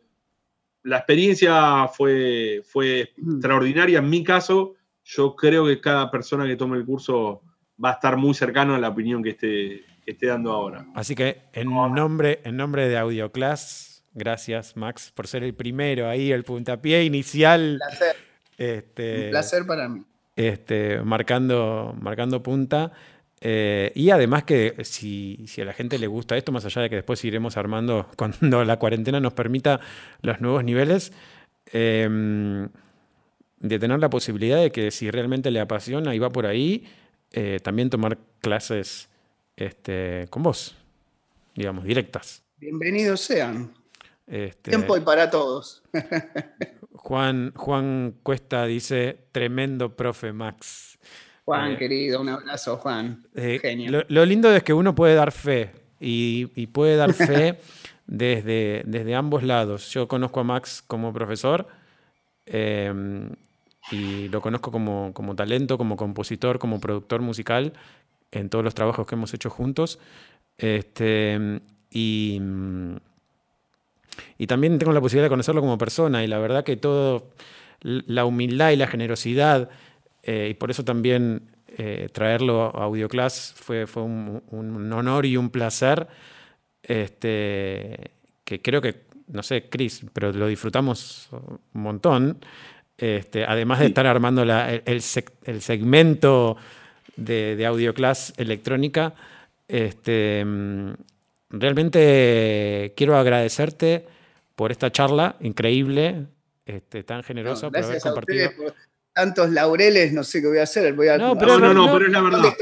La experiencia fue, fue mm. extraordinaria en mi caso. Yo creo que cada persona que tome el curso va a estar muy cercano a la opinión que esté, esté dando ahora. Así que en nombre, en nombre de AudioClass, gracias Max por ser el primero ahí, el puntapié inicial. Un placer. Este, Un placer para mí. Este, marcando, marcando punta. Eh, y además que si, si, a la gente le gusta esto, más allá de que después iremos armando <laughs> cuando la cuarentena nos permita los nuevos niveles, em, de tener la posibilidad de que si realmente le apasiona y va por ahí, eh, también tomar clases este, con vos, digamos, directas. Bienvenidos sean. Este, Tiempo y para todos. <laughs> Juan, Juan Cuesta dice, tremendo profe Max. Juan, eh, querido, un abrazo, Juan. Eh, Genio. Lo, lindo es que uno puede dar fe y, puede dar fe <laughs> desde, desde ambos lados. Yo conozco a Max como profesor y lo conozco como, talento, como compositor, como productor musical en todos los trabajos que hemos hecho juntos. Este, y, y también tengo la posibilidad de conocerlo como persona y la verdad que todo, la humildad y la generosidad, eh, y por eso también eh, traerlo a Audioclass fue, fue un, honor y un placer, este, que creo que, no sé, Chris, pero lo disfrutamos un montón. Este, además de estar armando el, segmento de, de Audioclass electrónica, este, realmente quiero agradecerte por esta charla increíble, este, tan generosa, por haber compartido. tantos laureles, no sé qué voy a hacer. Voy a, no, pero, no, no, pero es la verdad.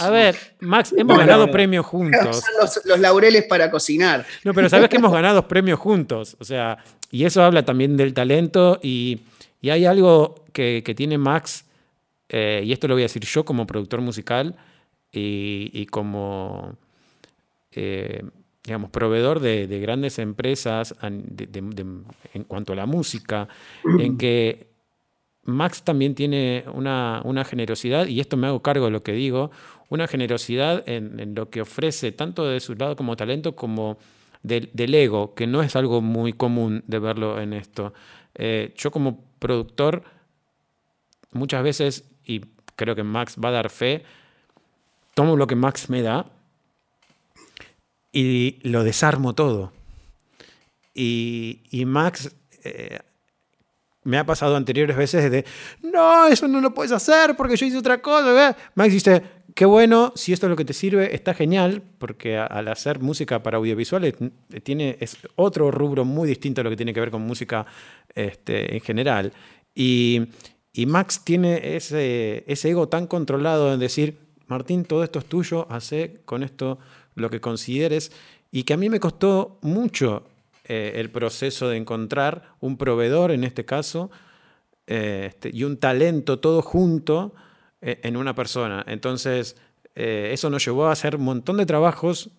A ver, Max, hemos ganado premios juntos. Los, los, laureles para cocinar. No, pero sabes que hemos ganado premios juntos. O sea, y eso habla también del talento y y hay algo que, tiene Max, eh, y esto lo voy a decir yo como productor musical y, como, eh, digamos, proveedor de, grandes empresas en cuanto a la música, en que Max también tiene una, generosidad, y esto me hago cargo de lo que digo, una generosidad en, lo que ofrece, tanto de su lado como talento, como del, ego, que no es algo muy común de verlo en esto. Eh, yo como productor muchas veces, y creo que Max va a dar fe, tomo lo que Max me da y lo desarmo todo. Y, y Max eh, me ha pasado anteriores veces de, no, eso no lo puedes hacer porque yo hice otra cosa. Max dice, qué bueno, si esto es lo que te sirve, está genial, porque al hacer música para audiovisuales tiene, es otro rubro muy distinto a lo que tiene que ver con música este, en general. Y, y Max tiene ese, ese ego tan controlado en decir, Martín, todo esto es tuyo, hace con esto lo que consideres, y que a mí me costó mucho eh, el proceso de encontrar un proveedor, en este caso, eh, este, y un talento todo junto eh, en una persona. Entonces, eso nos llevó a hacer un montón de trabajos,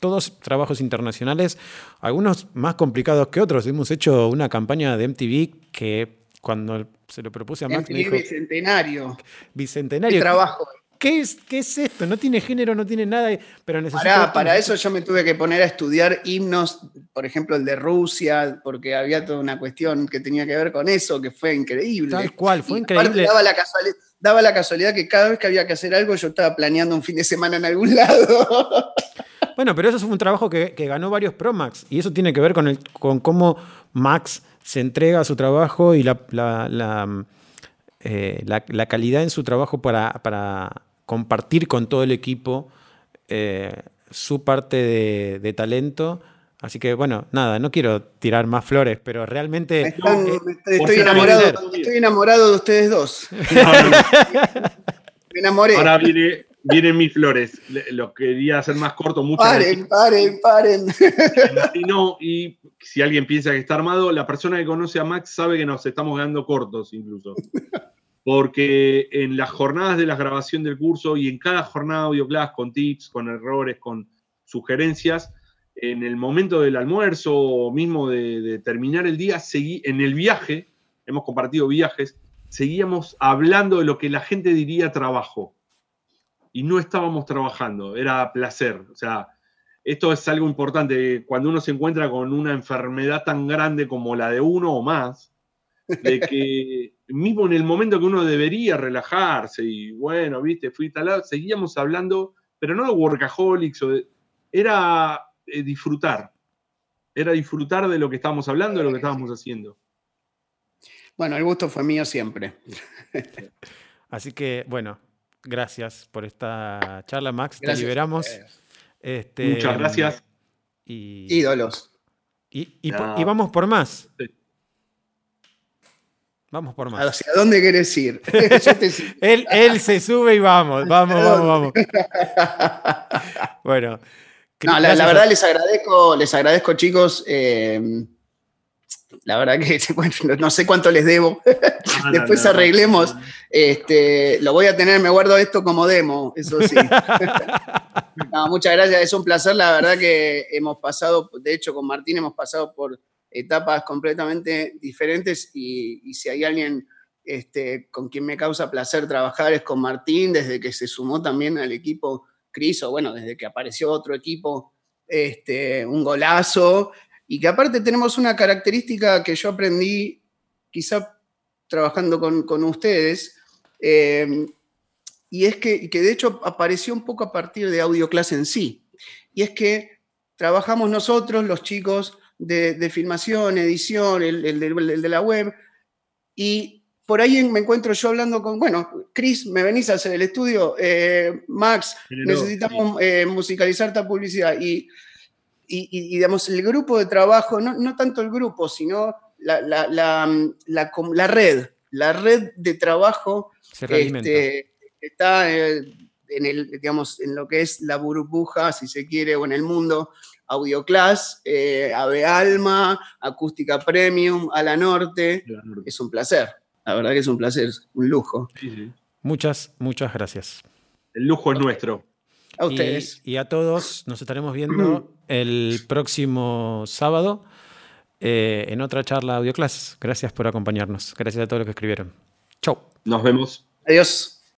todos trabajos internacionales, algunos más complicados que otros. Hemos hecho una campaña de MTV que cuando se lo propuse a Max... MTV dijo, Bicentenario. Bicentenario. trabajo. ¿Qué es, ¿Qué es esto? No tiene género, no tiene nada, pero necesito... Para, eso yo me tuve que poner a estudiar himnos, por ejemplo el de Rusia, porque había toda una cuestión que tenía que ver con eso, que fue increíble. Tal cual, fue increíble. Daba la, casualidad, daba la casualidad que cada vez que había que hacer algo yo estaba planeando un fin de semana en algún lado. <laughs> Bueno, pero eso fue un trabajo que, ganó varios Promax y eso tiene que ver con, el, con cómo Max se entrega a su trabajo y la, la, eh, calidad en su trabajo para, para compartir con todo el equipo eh, su parte de, talento. Así que bueno, nada, no quiero tirar más flores, pero realmente... Eh, estoy, enamorado, de ustedes dos. <laughs> <laughs> Me enamoré. Ahora vienen mis flores. Lo quería hacer más corto, mucho. Paren, paren, paren. Y no, y si alguien piensa que está armado, la persona que conoce a Max sabe que nos estamos quedando cortos incluso porque en las jornadas de la grabación del curso y en cada jornada audioclass con tips, con errores, con sugerencias, en el momento del almuerzo o mismo de, terminar el día, seguí, en el viaje, hemos compartido viajes, seguíamos hablando de lo que la gente diría trabajo. Y no estábamos trabajando, era placer. O sea, esto es algo importante. Cuando uno se encuentra con una enfermedad tan grande como la de uno o más, de que <laughs> mismo en el momento que uno debería relajarse y bueno, viste, fui tal seguíamos hablando, pero no de workaholics, era eh, disfrutar, era disfrutar de lo que estábamos hablando, de lo que estábamos haciendo. Bueno, el gusto fue mío siempre. <laughs> Así que, bueno, gracias por esta charla, Max. Te liberamos. Este, Muchas gracias. Y, Ídolos. Y, vamos por más. Vamos por más. ¿Hacia dónde quieres ir? <laughs> él, él, se sube y vamos, vamos, vamos, vamos. <laughs> bueno. No, la, verdad les agradezco, les agradezco chicos. Eh, la verdad que <laughs> no sé cuánto les debo. <laughs> Después arreglemos. Este, lo voy a tener, me guardo esto como demo, eso sí. <laughs> muchas gracias, es un placer. La verdad que hemos pasado, de hecho con Martín hemos pasado por etapas completamente diferentes y, si hay alguien este, con quien me causa placer trabajar es con Martín, desde que se sumó también al equipo Cris, o bueno, desde que apareció otro equipo, este, un golazo, y que aparte tenemos una característica que yo aprendí quizá trabajando con, ustedes, em, y es que, que de hecho apareció un poco a partir de Audio Class en sí, y es que trabajamos nosotros, los chicos, de, filmación, edición, el, de la web. Y por ahí me encuentro yo hablando con, bueno, Chris, me venís a hacer el estudio, eh, Max, necesitamos eh, musicalizar esta publicidad. Y, y, digamos, el grupo de trabajo, no, tanto el grupo, sino la, la, red, la red de trabajo este, está en, el, digamos, en lo que es la burbuja, si se quiere, o en el mundo Audioclass, eh, Ave Alma, Acústica Premium, A la Norte. Es un placer. La verdad que es un placer, un lujo. Muchas, muchas gracias. El lujo es nuestro. A ustedes. Y, a todos nos estaremos viendo <clears throat> el próximo sábado eh, en otra charla Audioclass. Gracias por acompañarnos. Gracias a todos los que escribieron. Chau. Nos vemos. Adiós.